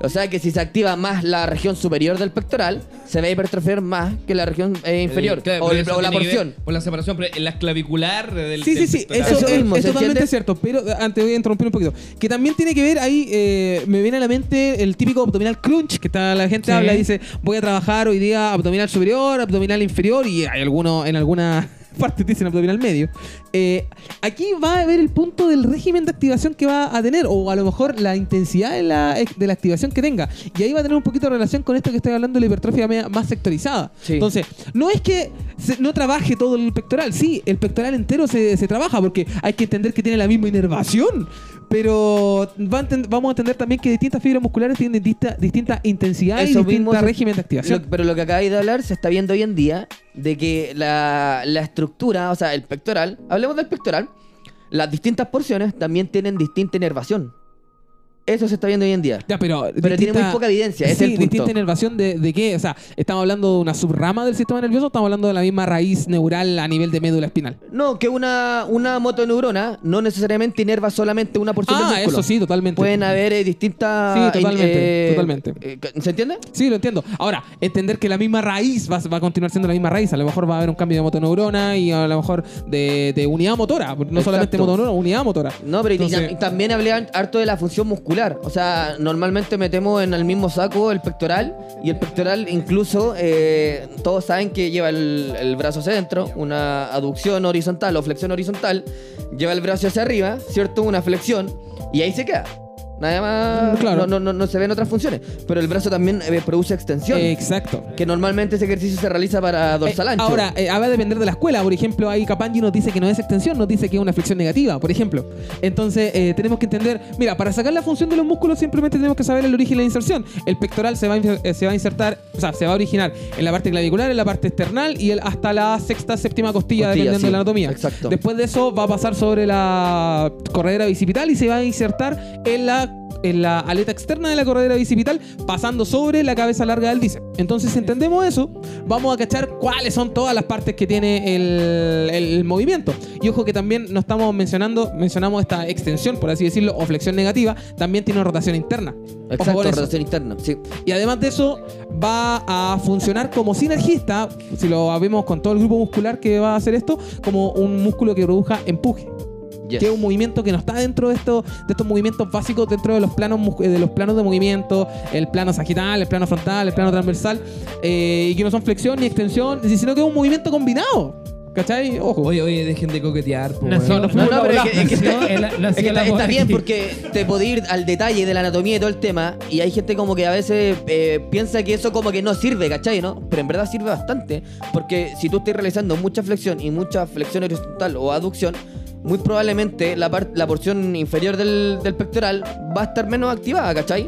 O sea que si se activa más la región superior del pectoral, se va a hipertrofiar más que la región eh, inferior. Eh, claro, o, el- la porción. Por la separación, pero en la clavicular del. Sí, del sí, sí, eso, Eso es, mismo, es ¿se totalmente entiende? cierto, pero eh, antes voy a interrumpir un poquito. Que también tiene que ver ahí, eh, me viene a la mente el típico abdominal crunch, que está, la gente Sí. habla y dice, voy a trabajar hoy día abdominal superior, abdominal inferior, y hay algunos, en alguna parte dicen abdominal medio. Eh, aquí va a haber el punto del régimen de activación que va a tener, o a lo mejor la intensidad de la, de la activación que tenga. Y ahí va a tener un poquito de relación con esto que estoy hablando de la hipertrofia más sectorizada. Sí. Entonces, no es que se- no trabaje todo el pectoral, sí, el pectoral entero se, se trabaja porque hay que entender que tiene la misma inervación. Pero va a vamos a entender también que distintas fibras musculares tienen distinta, distinta intensidad y se- régimen de activación. Lo- pero lo que acabáis de hablar se está viendo hoy en día de que la, la estructura, o sea, el pectoral, hablemos del pectoral, las distintas porciones también tienen distinta inervación. Eso se está viendo hoy en día. Ya, pero, Pero tiene muy poca evidencia, Sí, es el punto. distinta inervación de, de qué? O sea, ¿estamos hablando de una subrama del sistema nervioso o estamos hablando de la misma raíz neural a nivel de médula espinal? No, que una, una motoneurona no necesariamente inerva solamente una porción del Ah, músculo. eso sí, totalmente. Pueden haber eh, distintas... Sí, totalmente, eh, totalmente. eh, ¿Se entiende? Sí, lo entiendo. Ahora, entender que la misma raíz va, va a continuar siendo la misma raíz. A lo mejor va a haber un cambio de motoneurona y a lo mejor de, de unidad motora. No solamente Exacto. motoneurona, unidad motora. No, pero y- Entonces- y también hablé har- harto de la función muscular. O sea, normalmente metemos en el mismo saco el pectoral y el pectoral incluso eh, todos saben que lleva el, el brazo hacia adentro, una aducción horizontal o flexión horizontal, lleva el brazo hacia arriba, ¿cierto? Una flexión y ahí se queda. Nada más, Mm, claro. no, no, no, se ven otras funciones. Pero el brazo también eh, produce extensión. Exacto. que normalmente ese ejercicio se realiza para dorsal Eh, ancho. Ahora, eh, va a depender de la escuela. Por ejemplo, ahí Capangi nos dice que no es extensión, nos dice que es una flexión negativa, por ejemplo. Entonces, eh, tenemos que entender, mira, para sacar la función de los músculos simplemente tenemos que saber el origen y la inserción. El pectoral se va a, eh, se va a insertar, o sea, se va a originar en la parte clavicular, en la parte external y el, hasta la sexta, séptima costilla, Costilla, dependiendo sí, de la anatomía. exacto. Después de eso va a pasar sobre la corredera bicipital y se va a insertar en la en la aleta externa de la corredera bicipital, pasando sobre la cabeza larga del bíceps. Entonces, si entendemos eso, vamos a cachar cuáles son todas las partes que tiene el, el movimiento. Y ojo que también no estamos mencionando, mencionamos esta extensión, por así decirlo, o flexión negativa, también tiene rotación interna. Exacto, rotación interna. Sí. Y además de eso, va a funcionar como sinergista, si lo vemos con todo el grupo muscular que va a hacer esto, como un músculo que produzca empuje Yes. que es un movimiento que no está dentro de estos de estos movimientos básicos dentro de los planos mus- de los planos de movimiento el plano sagital el plano frontal el plano transversal eh, y que no son flexión ni extensión sino que es un movimiento combinado ¿cachai? ojo Oye, oye, dejen de coquetear. po, no, No, no, pero es que, es que nació está, es que está- está bien porque te puede ir al detalle de la anatomía y todo el tema y hay gente como que a veces eh, piensa que eso como que no sirve, ¿cachai? ¿no? Pero en verdad sirve bastante porque si tú estás realizando mucha flexión y mucha flexión horizontal o aducción, muy probablemente la, par- la porción inferior del, del pectoral va a estar menos activada, ¿cachai?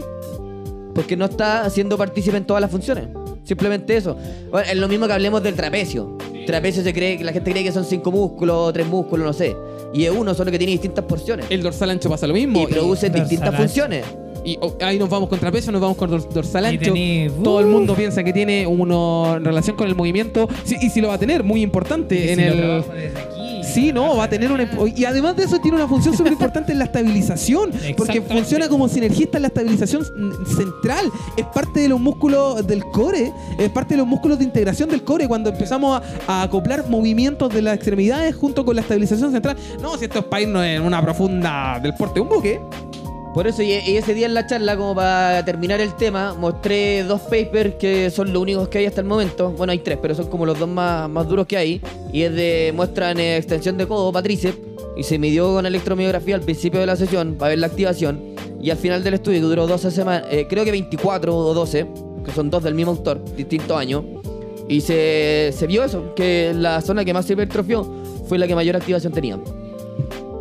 Porque no está siendo partícipe en todas las funciones. Simplemente eso. Bueno, es lo mismo que hablemos del trapecio. Trapecio se cree, la gente cree que son cinco músculos, tres músculos, no sé. Y es uno solo que tiene distintas porciones. el dorsal ancho pasa lo mismo Y produce dorsal distintas ancho. funciones. Y oh, ahí nos vamos con trapecio, nos vamos con dor- dorsal Y ancho. Todo el ¡uh! mundo piensa que tiene uno en relación con el movimiento. Sí, y si lo va a tener, muy importante en Si lo el. Sí, no, va a tener una. Y además de eso, tiene una función súper importante en la estabilización. Porque funciona como sinergista en la estabilización central. Es parte de los músculos del core. Es parte de los músculos de integración del core. Cuando empezamos a, a acoplar movimientos de las extremidades junto con la estabilización central. No, si esto es para irnos en una profunda del porte un buque. Por eso, y, ese día en la charla, como para terminar el tema, mostré dos papers que son los únicos que hay hasta el momento. Bueno, hay tres, pero son como los dos más, más duros que hay. Y es de muestran extensión de codo para. Y se midió con electromiografía al principio de la sesión para ver la activación. Y al final del estudio, que duró 12 semanas, eh, creo que 24 o 12, que son dos del mismo autor, distintos años. Y se, se vio eso, que la zona que más se hipertrofió fue la que mayor activación tenía.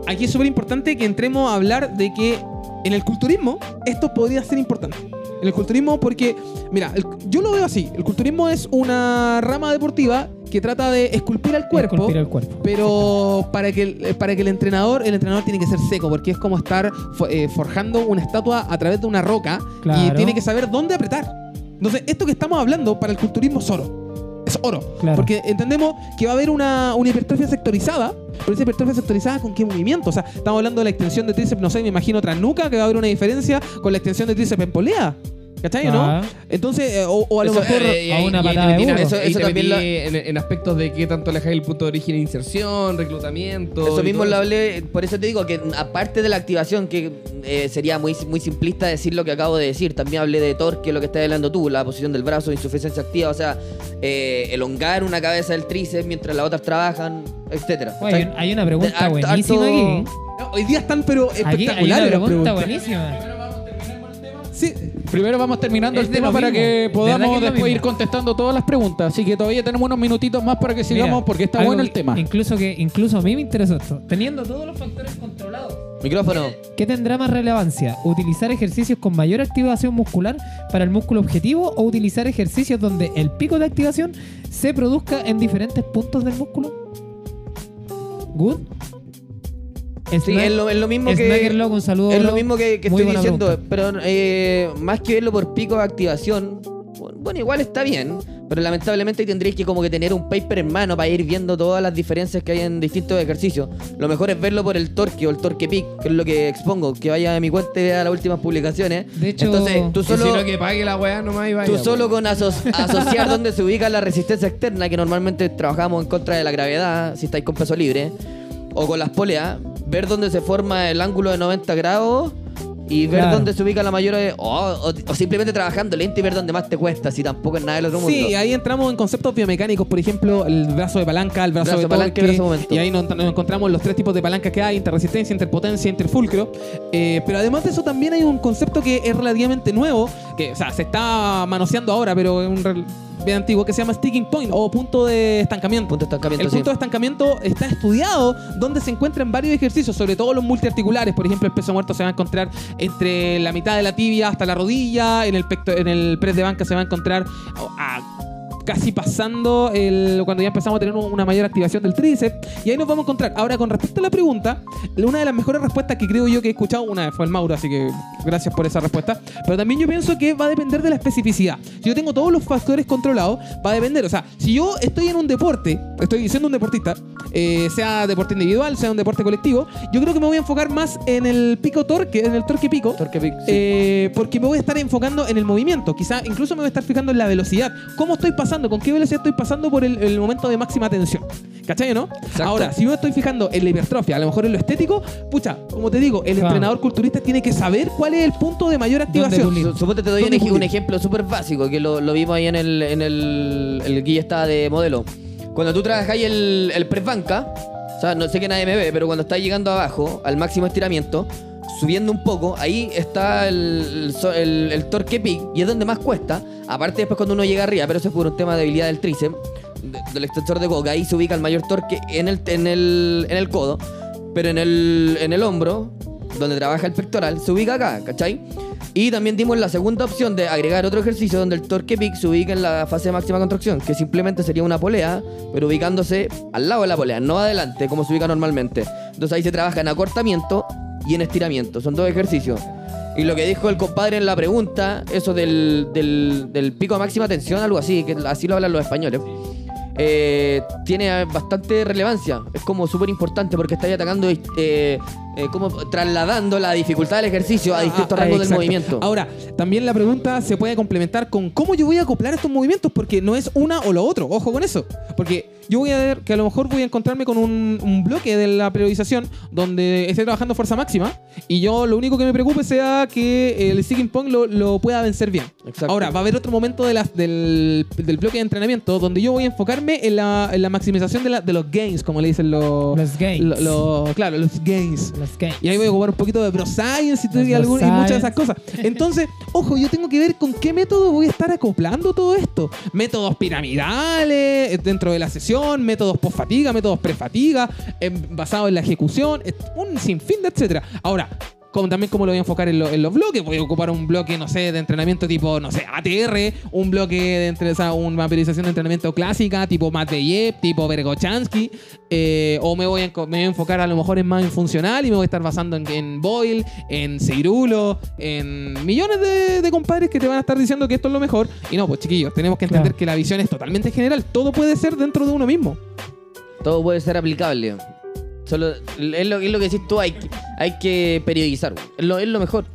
Aquí es súper importante que entremos a hablar de que En el culturismo, esto podría ser importante. En el culturismo, porque, mira, el- yo lo veo así. El culturismo es una rama deportiva que trata de esculpir al cuerpo. Esculpir el cuerpo. Pero para que, el, para que el entrenador, el entrenador tiene que ser seco, porque es como estar eh, forjando una estatua a través de una roca y Claro. tiene que saber dónde apretar. Entonces, esto que estamos hablando para el culturismo es oro. Es oro. Claro. Porque entendemos que va a haber una, una hipertrofia sectorizada, pero esa hipertrofia sectorizada con qué movimiento. O sea, estamos hablando de la extensión de tríceps, no sé, me imagino tras nuca, que va a haber una diferencia con la extensión de tríceps en polea. ¿Cachai o Ah. no? Entonces, eh, o, o a lo Eso, mejor. eh, a una patada de. Eso, Eso eso también lo- en, en aspectos de qué tanto alejáis el punto de origen e inserción, reclutamiento. Eso mismo lo hablé, por eso te digo que aparte de la activación, que eh, sería muy, muy simplista decir lo que acabo de decir, también hablé de torque, lo que estás hablando tú, la posición del brazo, insuficiencia activa, o sea, eh, elongar una cabeza del tríceps mientras las otras trabajan, etcétera. Oye, hay, un- hay una pregunta buenísima harto- aquí. No, hoy día están, pero Aquí hay una espectaculares las pregunta preguntas. buenísima. Sí, Primero vamos terminando Es el de tema para que ¿Verdad podamos que después mismo? ir contestando todas las preguntas. Así que todavía tenemos unos minutitos más para que sigamos Mira, porque está bueno el tema. Incluso que incluso a mí me interesó esto. Teniendo todos los factores controlados, Micrófono. ¿qué tendrá más relevancia? ¿Utilizar ejercicios con mayor activación muscular para el músculo objetivo o utilizar ejercicios donde el pico de activación se produzca en diferentes puntos del músculo? ¿Good? Sí, es lo, es lo mismo que... Loco, un saludo. Es lo mismo que, que estoy diciendo, pregunta. pero eh, más que verlo por pico de activación, bueno, igual está bien, pero lamentablemente tendréis que como que tener un paper en mano para ir viendo todas las diferencias que hay en distintos ejercicios. Lo mejor es verlo por el torque o el torque peak, que es lo que expongo, que vaya a mi cuenta y vea las últimas publicaciones. De hecho- Entonces, tú solo... no, que pague la weá nomás y vaya. Tú solo con aso- asociar [laughs] dónde se ubica la resistencia externa, que normalmente trabajamos en contra de la gravedad, si estáis con peso libre, o con las poleas, ver dónde se forma el ángulo de 90 grados y ver Claro. dónde se ubica la mayor... o, o- o simplemente trabajando lento y ver dónde más te cuesta, si tampoco es nada del otro mundo. Sí, ahí entramos en conceptos biomecánicos, por ejemplo, el brazo de palanca, el brazo, Brazo de palanca y torque, brazo y ahí nos, nos encontramos los tres tipos de palancas que hay, interresistencia, interpotencia, interfulcro. Eh, pero además de eso también hay un concepto que es relativamente nuevo, que o sea, se está manoseando ahora, pero es un bien antiguo, que se llama sticking point o punto de estancamiento. Punto de estancamiento, El sí. punto de estancamiento está estudiado donde se encuentran varios ejercicios, sobre todo los multiarticulares. Por ejemplo, el peso muerto se va a encontrar entre la mitad de la tibia hasta la rodilla. En el, pecto- en el press de banca se va a encontrar a- casi pasando el, cuando ya empezamos a tener una mayor activación del tríceps. Y ahí nos vamos a encontrar. Ahora, con respecto a la pregunta, una de las mejores respuestas que creo yo que he escuchado, una vez fue el Mauro, así que gracias por esa respuesta. Pero también yo pienso que va a depender de la especificidad. Si yo tengo todos los factores controlados, va a depender. O sea, si yo estoy en un deporte, estoy siendo un deportista, eh, sea deporte individual, sea un deporte colectivo, yo creo que me voy a enfocar más en el pico torque, en el torque pico. Torque sí. Eh, porque me voy a estar enfocando en el movimiento. Quizá incluso me voy a estar fijando en la velocidad. ¿Cómo estoy pasando? ¿Con qué velocidad estoy pasando por el, el momento de máxima tensión? ¿Cachai o no? Ahora, si yo me estoy fijando en la hipertrofia, a lo mejor en lo estético, pucha, como te digo, el Claro. entrenador culturista tiene que saber cuál es el punto de mayor activación. Suponte te doy un, ejemplo súper básico que lo, lo vimos ahí en el, en el, el guía está de modelo. Cuando tú trabajáis el, el press banca, o sea, no sé que nadie me ve, pero cuando estás llegando abajo al máximo estiramiento, subiendo un poco, ahí está el, el torque peak y es donde más cuesta. Aparte después cuando uno llega arriba, pero eso es por un tema de habilidad del tríceps, de- del extensor de coca, ahí se ubica el mayor torque en el, en el, en el codo, pero en el, en el hombro, donde trabaja el pectoral, se ubica acá, ¿cachai? Y también dimos la segunda opción de agregar otro ejercicio donde el torque peak se ubica en la fase de máxima contracción, que simplemente sería una polea, pero ubicándose al lado de la polea, no adelante, como se ubica normalmente. Entonces ahí se trabaja en acortamiento y en estiramiento, son dos ejercicios. Y lo que dijo el compadre en la pregunta, eso del, del, del pico de máxima tensión, algo así, que así lo hablan los españoles, eh, tiene bastante relevancia. Es como súper importante porque estáis atacando, eh, eh, como trasladando la dificultad del ejercicio a distintos Ah, rangos del movimiento. Ahora, también la pregunta se puede complementar con cómo yo voy a acoplar estos movimientos, porque no es una o lo otro. Ojo con eso. Porque yo voy a ver que a lo mejor voy a encontrarme con un, un bloque de la periodización donde esté trabajando fuerza máxima y yo lo único que me preocupe sea que el sticking point lo, lo pueda vencer bien. Exacto. Ahora, va a haber otro momento de del, del bloque de entrenamiento donde yo voy a enfocarme en la, en la maximización de, la- de los gains, como le dicen los... Los gains. lo- lo- claro, los gains. Los. Y ahí voy a ocupar un poquito de Bro Science y, y algún- y muchas de esas cosas. Entonces, ojo, yo tengo que ver con qué método voy a estar acoplando todo esto. Métodos piramidales eh, dentro de la sesión, métodos post-fatiga, métodos pre-fatiga, eh, basados en la ejecución, et- un sinfín de etcétera. Ahora, como también como lo voy a enfocar en, lo- en los bloques. Voy a ocupar un bloque, no sé, de entrenamiento tipo, no sé, ATR, un bloque de entre, o sea, una periodización de entrenamiento clásica, tipo Matveyev, tipo Vergochansky, eh, o me voy, a, me voy a enfocar a lo mejor en más en funcional y me voy a estar basando en, en Boyle, en Seirulo, en millones de, de compadres que te van a estar diciendo que esto es lo mejor. Y no, pues chiquillos, tenemos que entender Claro. que la visión es totalmente general. Todo puede ser dentro de uno mismo. Todo puede ser aplicable. Solo es lo, es lo que decís tú, hay, que- hay que periodizar. Es lo, es lo mejor.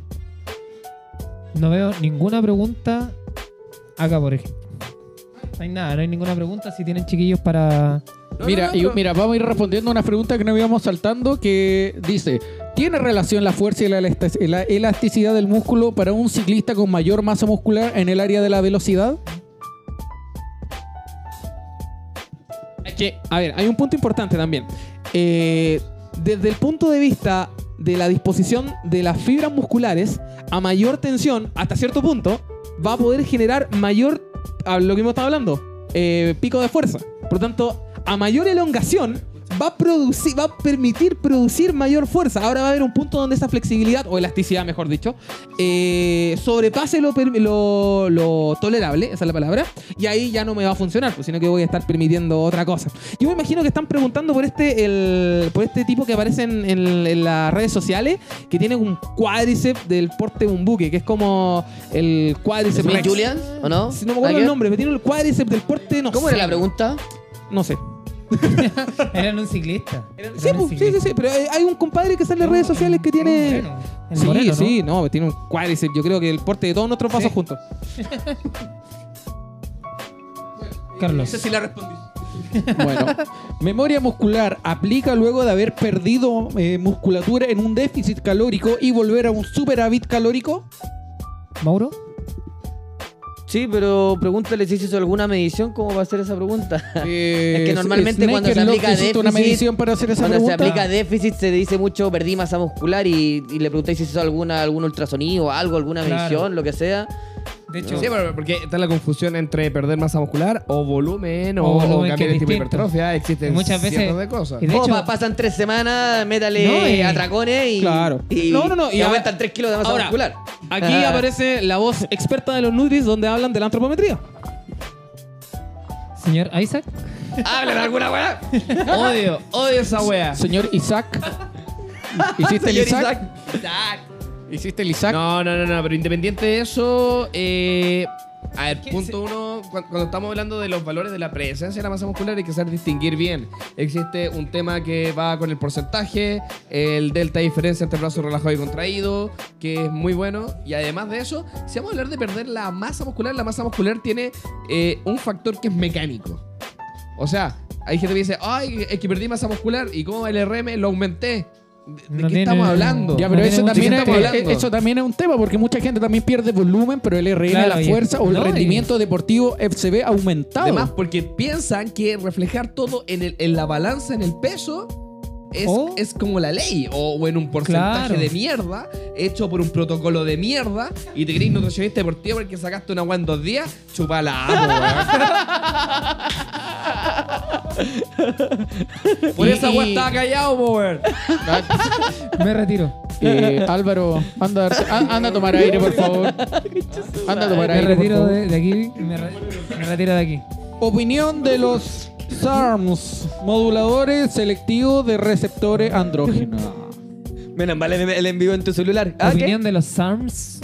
No veo ninguna pregunta acá, por ejemplo. No hay nada, no hay ninguna pregunta. Si tienen chiquillos para. Mira, y, mira, vamos a ir respondiendo a una pregunta que nos íbamos saltando que dice, ¿tiene relación la fuerza y la elasticidad del músculo para un ciclista con mayor masa muscular en el área de la velocidad? Es que, a ver, hay un punto importante también. Eh, desde el punto de vista de la disposición de las fibras musculares, a mayor tensión, hasta cierto punto, va a poder generar mayor, a lo que hemos estado hablando, eh, pico de fuerza. Por lo tanto, a mayor elongación, va a, producir, va a permitir producir mayor fuerza. Ahora va a haber un punto donde esa flexibilidad, o elasticidad mejor dicho, eh, sobrepase lo, lo- lo tolerable, esa es la palabra, y ahí ya no me va a funcionar, pues, sino que voy a estar permitiendo otra cosa. Yo me imagino que están preguntando por este, el, por este tipo que aparece en, en- en las redes sociales, que tiene un cuádriceps del porte de un buque, que es como el cuádriceps ¿Smith rex. Julian? ¿O no? Si no me acuerdo el nombre, pero tiene el cuádriceps del porte, no ¿Cómo sé. era la pregunta? No sé. [laughs] Eran un ciclista. Eran Sí, un pues, sí, sí, pero hay hay un compadre que sale en redes sociales que tiene... Moreno. El sí, moreno, ¿no? sí, no, tiene un cuádriceps. Yo creo que el porte de todos nuestros pasos Sí. juntos. [laughs] Carlos. si la respondí. Bueno, memoria muscular aplica luego de haber perdido eh, musculatura en un déficit calórico y volver a un superávit calórico. Mauro. Sí, pero pregúntale si hizo alguna medición, ¿cómo va a hacer esa pregunta? Eh, [laughs] Es que normalmente Snake cuando se aplica hiciste una déficit, medición para hacer esa Cuando se aplica déficit se dice mucho perdí masa muscular y, y le preguntáis si hizo alguna, algún ultrasonido, algo, alguna Claro. medición, lo que sea. De hecho, Sí, pero porque está la confusión entre perder masa muscular o volumen o, O volumen, o cambiar el tipo de hipertrofia. Existen Muchas veces- cientos de cosas. y de Oh, hecho- pa- pasan tres semanas, métale No, y- atracones y, Claro. y, No, no, no, y y a- aumentan tres kilos de masa Ahora, muscular. Aquí Ah. aparece la voz experta de los Nutris donde hablan de la antropometría. señor Isaac. ¡Hablen alguna weá! Odio, odio esa wea. Señor Isaac. ¿Hiciste el Señor Isaac? Isaac. ¿Hiciste el Isaac? No, no, no, no, pero independiente de eso, eh, a ver, punto uno, cu- cuando, estamos hablando de los valores de la presencia de la masa muscular hay que saber distinguir bien. Existe un tema que va con el porcentaje, el delta de diferencia entre brazo relajado y contraído, que es muy bueno. Y además de eso, si vamos a hablar de perder la masa muscular, la masa muscular tiene eh, un factor que es mecánico. O sea, hay gente que dice, ay, es que perdí masa muscular y como el RM lo aumenté. ¿De, No qué tiene- estamos hablando? Ya, pero No eso también, es, eso también es un tema, porque mucha gente también pierde volumen, pero el RN, Claro, la fuerza o el no, y- rendimiento deportivo se ve aumentado. Además, porque piensan que reflejar todo en, el- en la balanza, en el peso, es, O- es como la ley. O, o en un porcentaje Claro. de mierda, hecho por un protocolo de mierda, y te crees nutricionista deportivo porque sacaste una agua en dos días, chupala. [laughs] Por esa agua estaba callado, po, weón. Me retiro. Eh, Álvaro, anda, a anda a tomar aire, por favor. Anda a tomar Me aire, por retiro favor. de, de aquí. Me, re- me retiro de aquí. Opinión de los SARMs, moduladores selectivos de receptores andrógenos. [laughs] Menos mal el, el envío en tu celular. ¿Ah, qué? Opinión de los SARMs.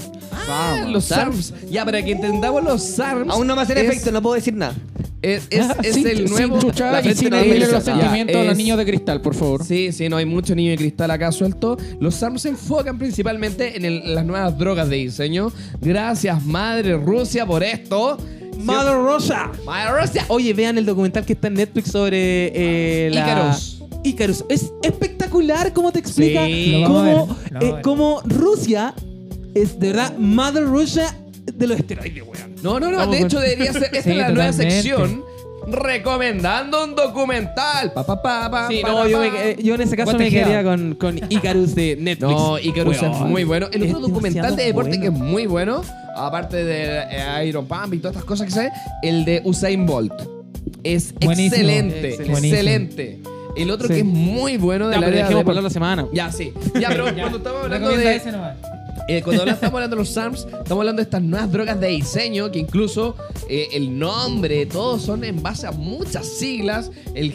Ah, los SARMs. Ya, para que entendamos los SARMs. Aún no me hacen es- efecto, no puedo decir nada. Es, es, es sin, el sin nuevo. chuchar la y sin merece. los Ya, sentimientos a los es- niños de cristal, por favor. Sí, sí, no hay mucho niño de cristal acá suelto. Los SARMs se enfocan principalmente en el- las nuevas drogas de diseño. Gracias, madre Rusia, por esto. Mother Rosa. Madre Rusia. Oye, vean el documental que está en Netflix sobre eh, la... Ícaros. Ícaros. Es espectacular cómo te explica Sí. Cómo, eh, cómo Rusia es de verdad Mother Russia de los esteroides, weón. No, no, no. Vamos de hecho, debería ser. [laughs] Esta Sí, es la nueva sección. Recomendando un documental. Pa, pa, pa, pa, Sí, no, yo, me- eh, yo en ese caso me quedaría con, con Icarus de Netflix. No, Icarus es Weón. muy bueno. El otro documental de deporte bueno. que es muy bueno, aparte de eh, Iron Pump y todas estas cosas que sé, el de Usain Bolt. Es Buenísimo. excelente, Excelente. excelente. El otro Sí. que es muy bueno de Ya, la pero de- la semana. Ya, sí. Ya, pero [laughs] cuando estamos hablando de... Eh, cuando estamos hablando de los SARMs, estamos hablando de estas nuevas drogas de diseño que incluso eh, el nombre, todos son en base a muchas siglas, el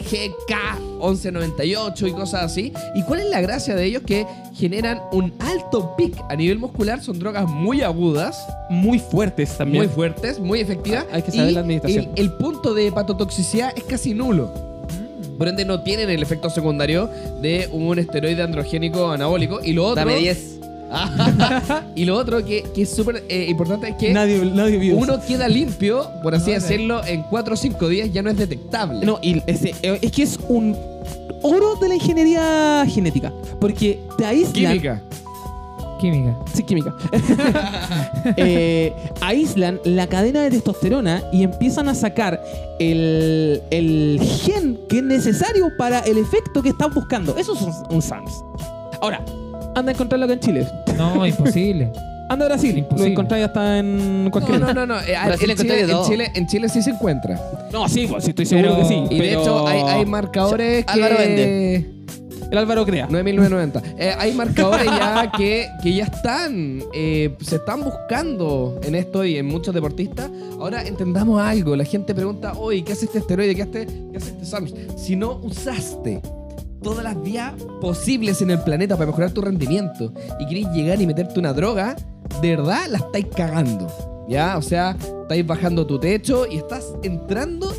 GK1198 y cosas así. ¿Y cuál es la gracia de ellos? Que generan un alto pic a nivel muscular, son drogas muy agudas, Muy fuertes también. muy fuertes, muy efectivas. Hay que saber y la administración. El, el punto de hepatotoxicidad es casi nulo. Por ende, no tienen el efecto secundario de un esteroide androgénico anabólico. Y lo otro. Dame 10. [laughs] y lo otro que, que es súper eh, importante es que Nadie, nadie vio uno eso. queda limpio, por así No, decirlo, en 4 o 5 días ya no es detectable. No, y ese, eh, es que es un oro de la ingeniería genética. Porque te aíslan. Química. Química. Sí, química. [laughs] Eh, aíslan la cadena de testosterona y empiezan a sacar el, el gen que es necesario para el efecto que están buscando. Eso es un, un SAMS. Ahora, anda a encontrarlo acá en Chile. No, imposible. [laughs] Anda a Brasil. Lo Imposible. encontráis hasta en No, cualquier. no, no, no. eh, Brasil en, encontré Chile, en, todo. Chile, en Chile sí se encuentra. No, sí, pues, sí, estoy seguro Pero- que sí. Y de pero- hecho hay, hay marcadores que... Álvaro vende. El Álvaro crea. 9.990. Eh, hay marcadores ya que, que ya están, eh, se están buscando en esto y en muchos deportistas. Ahora entendamos algo. La gente pregunta, oye, ¿qué hace este esteroide? ¿Qué hace, qué hace este SAMS? Si no usaste todas las vías posibles en el planeta para mejorar tu rendimiento y querés llegar y meterte una droga, de verdad la estáis cagando. ¿Ya? O sea, estáis bajando tu techo y estás entrando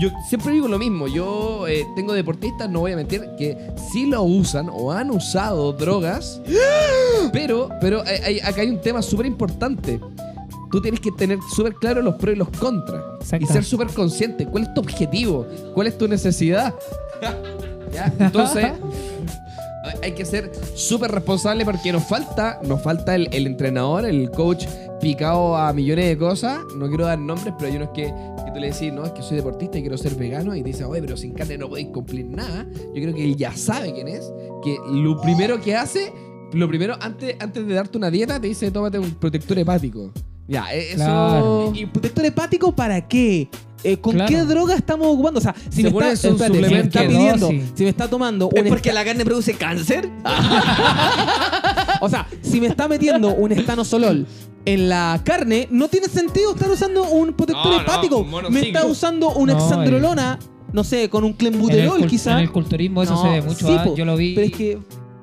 yo siempre digo lo mismo, yo eh, tengo deportistas, no voy a mentir, que sí lo usan o han usado drogas, pero, pero hay- hay- acá hay un tema súper importante. Tú tienes que tener súper claro los pros y los contras. Y ser súper consciente. ¿Cuál es tu objetivo? ¿Cuál es tu necesidad? ¿Ya? Entonces, [laughs] hay- que ser súper responsable porque nos falta, nos falta el, el entrenador, el coach picado a millones de cosas. No quiero dar nombres, pero hay unos que, que tú le decís, no, es que soy deportista y quiero ser vegano. Y te dice, oye, pero sin carne no podéis cumplir nada. Yo creo que él ya sabe quién es. Que lo primero que hace, lo primero, antes, antes de darte una dieta, te dice, tómate un protector hepático. Ya, eh, eso... Claro. ¿Y protector hepático para qué? Eh, ¿Con Claro. qué droga estamos ocupando? O sea, si me está, espérate, si me suplemento. está ¿Qué pidiendo, dosis? si me está tomando ¿Es un porque esta- la carne produce cáncer? [laughs] O sea, si me está metiendo un estanosolol en la carne, no tiene sentido estar usando un protector No, hepático. me está usando una No, exandrolona, no sé, con un clenbuterol cul- quizá. en el culturismo eso No, se ve mucho. sí, ah, Yo lo vi Pero es que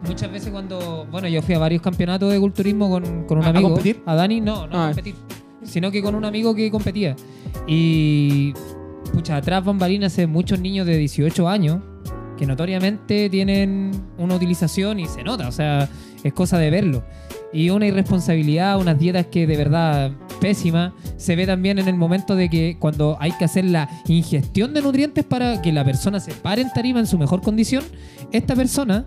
muchas veces cuando. Bueno, yo fui a varios campeonatos de culturismo con, con un ¿A- a amigo. competir? A Dani, no, no a Ah. competir. Sino que con un amigo que competía. Y. Pucha, atrás bambalinas hace muchos niños de 18 años que notoriamente tienen una utilización y se nota, o sea, es cosa de verlo. Y una irresponsabilidad, unas dietas que de verdad pésima, se ve también en el momento de que cuando hay que hacer la ingestión de nutrientes para que la persona se pare en tarima en su mejor condición, esta persona,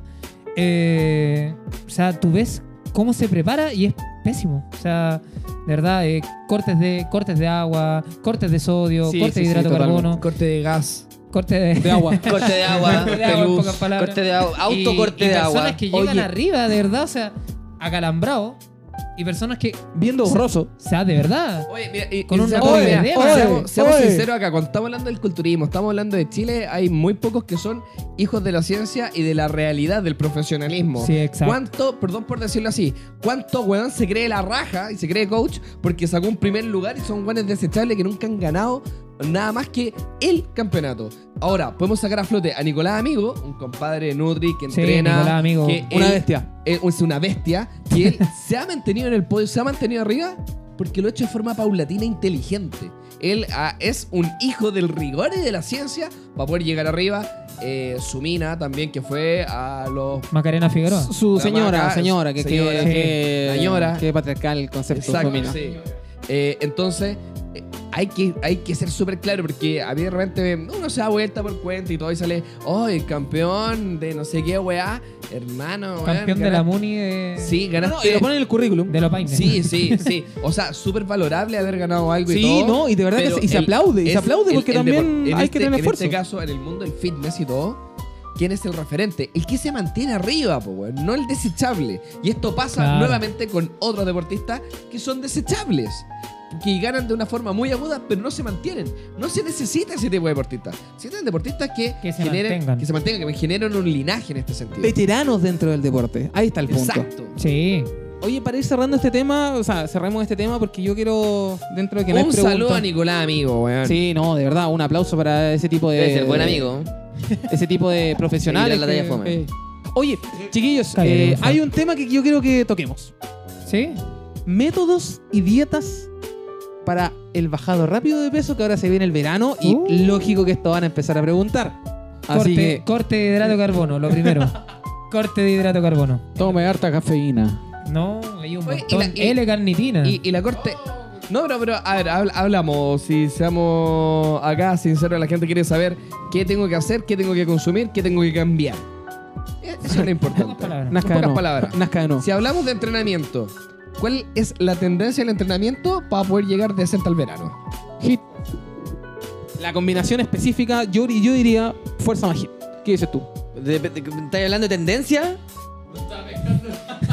eh, o sea, tú ves cómo se prepara y es pésimo. O sea, de verdad, eh, cortes, de, cortes de agua, cortes de sodio, Sí, cortes sí, de sí, hidrato de totalmente. carbono, Corte de gas. corte de, de agua. [laughs] Corte de agua. Corte de agua, en pocas palabras. Corte de agua. Autocorte y, y de personas agua. que llegan Oye. arriba, de verdad, o sea, acalambrado. Y personas que, Viendo borroso. o sea, de verdad. Oye, mira, y, Con y un seamos, oye, mira, oye, seamos- seamos oye. sinceros acá, cuando estamos hablando del culturismo, estamos hablando de Chile, hay muy pocos que son hijos de la ciencia y de la realidad del profesionalismo. Sí, exacto. ¿Cuánto, perdón por decirlo así, cuánto weón se cree la raja y se cree coach porque sacó un primer lugar y son weones desechables que nunca han ganado nada más que el campeonato? Ahora, podemos sacar a flote a Nicolás Amigo, un compadre Nutri que Sí, entrena. Nicolás Amigo. que Una él- bestia. es una bestia y él [laughs] se ha mantenido en el podio, se ha mantenido arriba porque lo ha hecho de forma paulatina e inteligente. Él ah, es un hijo del rigor y de la ciencia para poder llegar arriba. Eh, su mina también, que fue a los. Macarena Figueroa. Su, señora, señora, que, señora, que, sí. que- Señora. que patriarcal el concepto Exacto, femenino. sí. Eh, entonces, hay que, hay que ser súper claro porque a mí de repente uno se da vuelta por cuenta y todo y sale, oh, el campeón de no sé qué, weá. Hermano, weón, Campeón de la Muni de, Sí, No, no, ganaste. y lo ponen en el currículum. de los Paines. Sí, sí, [laughs] sí. O sea, súper valorable haber ganado algo y Sí, todo. no, y de verdad que se- y se el- aplaude, y se aplaude el- porque el también hay este- que tener esfuerzo. En este caso, en el mundo del fitness y todo, ¿quién es el referente? El que se mantiene arriba, po, no el desechable. Y esto pasa Claro. nuevamente con otros deportistas que son desechables. Que ganan de una forma muy aguda, pero no se mantienen. No se necesita ese tipo de deportistas. Se necesitan deportistas que, Que se generen, mantengan. que se mantengan, que generen un linaje en este sentido. Veteranos dentro del deporte. Ahí está el punto. Exacto. Sí. Oye, para ir cerrando este tema, o sea, cerremos este tema porque yo quiero, dentro de que no hay Un saludo a Nicolás, amigo, weón. Sí, no, de verdad, un aplauso para ese tipo de. Debe ser buen amigo. [laughs] Ese tipo de [laughs] profesionales. La talla que- fome. eh. Oye, chiquillos, eh, hay un tema que yo quiero que toquemos. ¿Sí? Métodos y dietas para el bajado rápido de peso que ahora se viene el verano y Uh. lógico que esto van a empezar a preguntar. Así Corte, que corte de hidrato de carbono, lo primero. [laughs] corte de hidrato de carbono. Tome harta cafeína. No, hay un Oye, y montón. la- y- L-carnitina. Y, y la corte. No, pero, pero a ver, habl- hablamos. Si seamos acá sinceros, la gente quiere saber qué tengo que hacer, qué tengo que consumir, qué tengo que cambiar. Eh, Eso es lo [laughs] Pocas importante. palabras. Nazca de no. palabras. Nazca de no. Si hablamos de entrenamiento, ¿cuál es la tendencia del entrenamiento para poder llegar decente al verano? Hit. La combinación específica, yo, yo diría fuerza más hit. ¿Qué dices tú? De- de- ¿Estás hablando de tendencia?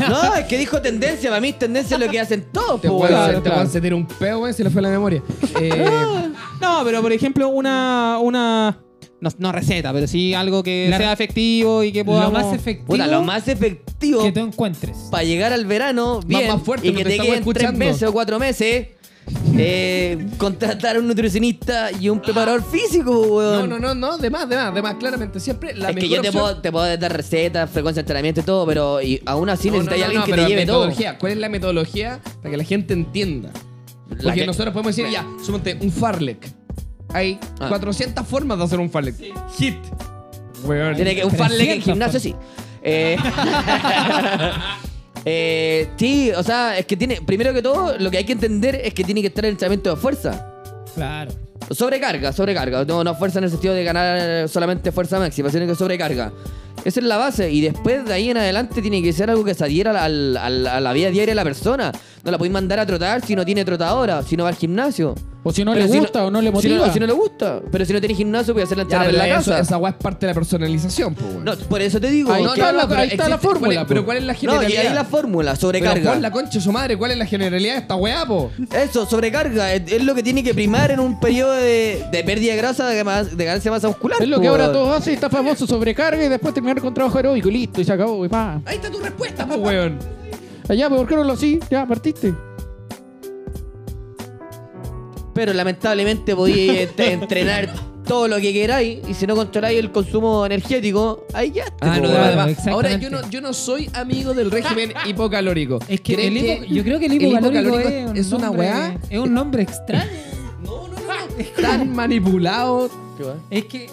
No, es que dijo tendencia. Para mí, tendencia es lo que hacen todos. Te se, te pueden sentir un peo, weón, si le fue la memoria. [laughs] Eh, No, pero por ejemplo, una. una no, no receta, pero sí algo que La- sea efectivo y que podamos. Lo más efectivo Puta, lo más efectivo que tú encuentres. para llegar al verano bien más fuerte, y no que te te queden tres meses o cuatro meses. eh, contratar a un nutricionista y un preparador físico, no, weón. no, no, no, de más, de más, de más. Claramente, siempre la es que mejor yo te opción- puedo, te puedo dar recetas, frecuencia de entrenamiento y todo, pero y aún así No, no, necesitas no, alguien no, que pero te lleve todo. metodología. ¿Cuál es la metodología para que la gente entienda? La Porque que- nosotros podemos decir, ya, súmate un Farlek. Hay Ah. 400 formas de hacer un Farlek. Hit. Weón. Tiene que un farlek en 300 gimnasio, sí. Eh, [laughs] eh, sí, o sea, es que tiene. Primero que todo, lo que hay que entender es que tiene que estar el entrenamiento de fuerza. Claro. Sobrecarga, sobrecarga. No, no fuerza en el sentido de ganar solamente fuerza máxima, sino que sobrecarga. Esa es la base. Y después de ahí en adelante tiene que ser algo que se adhiera a la vida diaria de la persona. No la podéis mandar a trotar si no tiene trotadora, si no va al gimnasio. O si no Pero le si gusta o no le si motiva. si no le gusta. Pero si no tiene gimnasio, puede hacerla Ya, entrenar pero en la eso- casa. esa weá es parte de la personalización, pues. No, por eso te digo. Ahí está la- está la existe- ¿cuál es- fórmula, Pero. ¿cuál es la No, y generalidad? ahí la fórmula, sobrecarga. la concha de su madre, ¿cuál es la generalidad de esta weá, po? [laughs] Eso, sobrecarga. Es, es lo que tiene que primar en un periodo de, de pérdida de grasa, de, más- de ganancia de masa muscular. Es lo po, que ahora weón. todos hacen, está famoso, sobrecarga y después terminar con trabajo aeróbico y listo, y se acabó, y pa. Ahí está tu respuesta, po, weón. Allá, ¿por qué no lo así? Ya, partiste. Pero lamentablemente [laughs] ent- entrenar todo lo que queráis y si no controláis el consumo energético, ahí ya. Ah, no, exactamente. ahora yo no, yo no soy amigo del régimen [laughs] hipocalórico. Es que, ¿Creen el hipo- yo creo que el hipocalórico, es, un es una nombre- weá Es un nombre extraño. Tan [laughs] manipulado. es que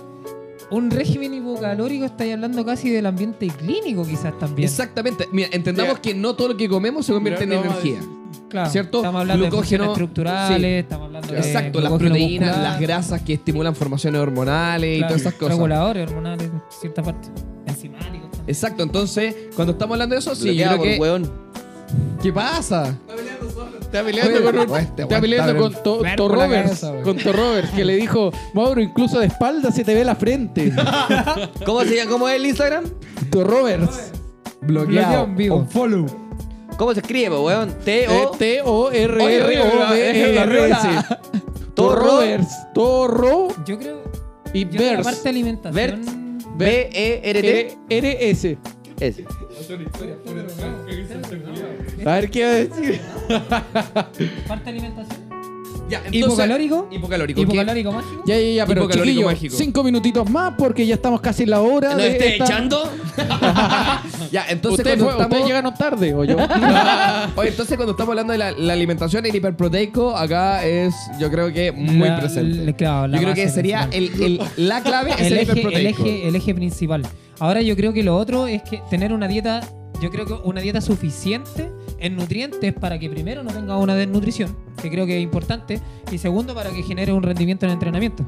un régimen hipocalórico estáis hablando casi del ambiente clínico, quizás también. Exactamente. Mira, entendamos que no todo lo que comemos se convierte en no, energía. Claro, ¿Cierto? Estamos hablando de Glucógeno, funciones estructurales, sí. estamos hablando de Exacto, las proteínas, muscular, las grasas que estimulan formaciones hormonales y todas esas cosas. Reguladores hormonales en cierta parte. Enzimáticos. Exacto, entonces, cuando estamos hablando de eso, sí, yo creo que. weón. ¿Qué pasa? Está peleando con, un- este está weón peleando está con To- enfermo To la Roberts, cabeza, weón. con To Roberts, que le dijo, Mauro, incluso de espalda se te ve la frente. [laughs] ¿Cómo, se llama, ¿Cómo es el Instagram? To Roberts. Bloqueado Bloqueado. follow. ¿Cómo se escribe, po, weón? Eh, T-O. T-O-R-R-O-B-E-R-S. To Torro. Roberts. Torro Yo creo. y Yo creo que la parte Vers. de alimentación. B-E-R-T. R-S. Ese. A ver qué va a decir. Parte alimentación. Ya, entonces- Hipocalórico. Hipocalórico. ¿qué? Hipocalórico mágico. Ya, ya, ya, pero Hipocalórico chiquillo, mágico. cinco minutitos más porque ya estamos casi en la hora. ¿No esté esta- echando? [laughs] Ya, entonces Ustedes, cuando fue- estamos... ustedes llegaron tarde, o yo. [laughs] Oye, entonces cuando estamos hablando de la, la alimentación, el hiperproteico acá es, yo creo que muy La- presente. la- claro, la yo creo que sería el, el- la clave es el, el, eje, hiperproteico. eje, el eje principal. Ahora yo creo que lo otro es que tener una dieta, yo creo que una dieta suficiente en nutrientes para que primero no tenga una desnutrición, que creo que es importante, y segundo para que genere un rendimiento en el entrenamiento.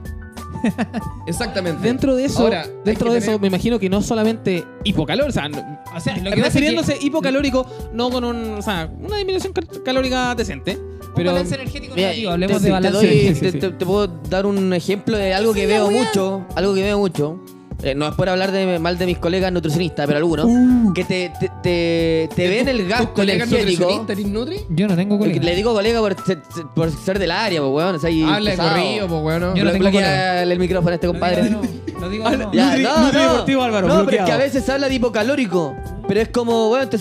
[laughs] Exactamente. Dentro de eso, Ahora, dentro de eso, tener- me imagino que no solamente hipocalórico, o sea, no- O sea, lo que pasa es refiriéndose que hipocalórico, no con un, o sea, una disminución cal- calórica decente, un pero balance energético Mira, negativo, hablemos te- de te balance doy- te- te- te puedo dar un ejemplo de algo que veo mucho. Algo que veo mucho. Eh, no es por hablar de, mal de mis colegas nutricionistas, pero algunos, Uh. que te, te, te, te ven el ¿Tus gasto energético. Nutri? Yo no tengo colega. Le digo colega por ser, por ser del área, pues, weón. O sea, Habla corrido, pues, weón. Yo no tengo colega. el micrófono a este compadre. No, no digo no. Ya, no, Nutri no. Deportivo Álvaro, no, pero es que a veces se habla de hipocalórico. Pero es como, bueno, te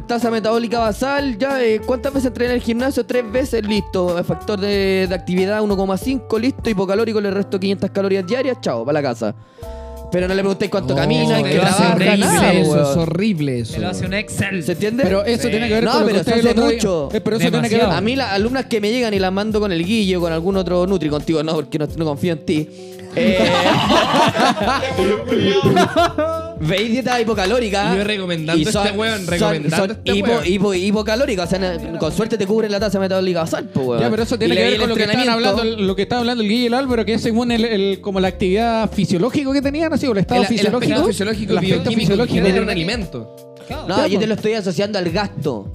tasa metabólica basal, ya, eh, ¿cuántas veces entrené en el gimnasio? Tres veces, listo. El factor de, de actividad 1,5, listo. Hipocalórico, le resto 500 calorías diarias, chao, para la casa. Pero no le preguntéis cuánto camina, en qué lo hace trabaja, horrible nada, eso, weón. es horrible eso. Me lo hace un Excel. ¿Se entiende? Pero eso Sí. tiene que ver No, con lo pero que se ustedes el hace día- mucho. Eh, pero eso tiene que ver Demasiado. A mí las alumnas que me llegan y las mando con el Guillo, con algún otro Nutri, contigo no, porque no, no confío en ti. Eh, [laughs] Veis dieta hipocalórica. Y yo recomendando y son- este weón, son- recomendando son este hipo- weón. hipo- hipocalórica, o sea, na- con suerte te cubre la tasa metabólica basal, pues, weón. Ya, pero eso tiene Y que le ver con lo que estaban entrenamiento. hablando, lo que estaba hablando el Guille y el Álvaro, que es según el, el- como la actividad fisiológico que tenían, así, o el estado El, el fisiológico. aspecto fisiológico el aspecto bioquímico que fisiológico genera un alimento. No, yo te lo estoy asociando al gasto.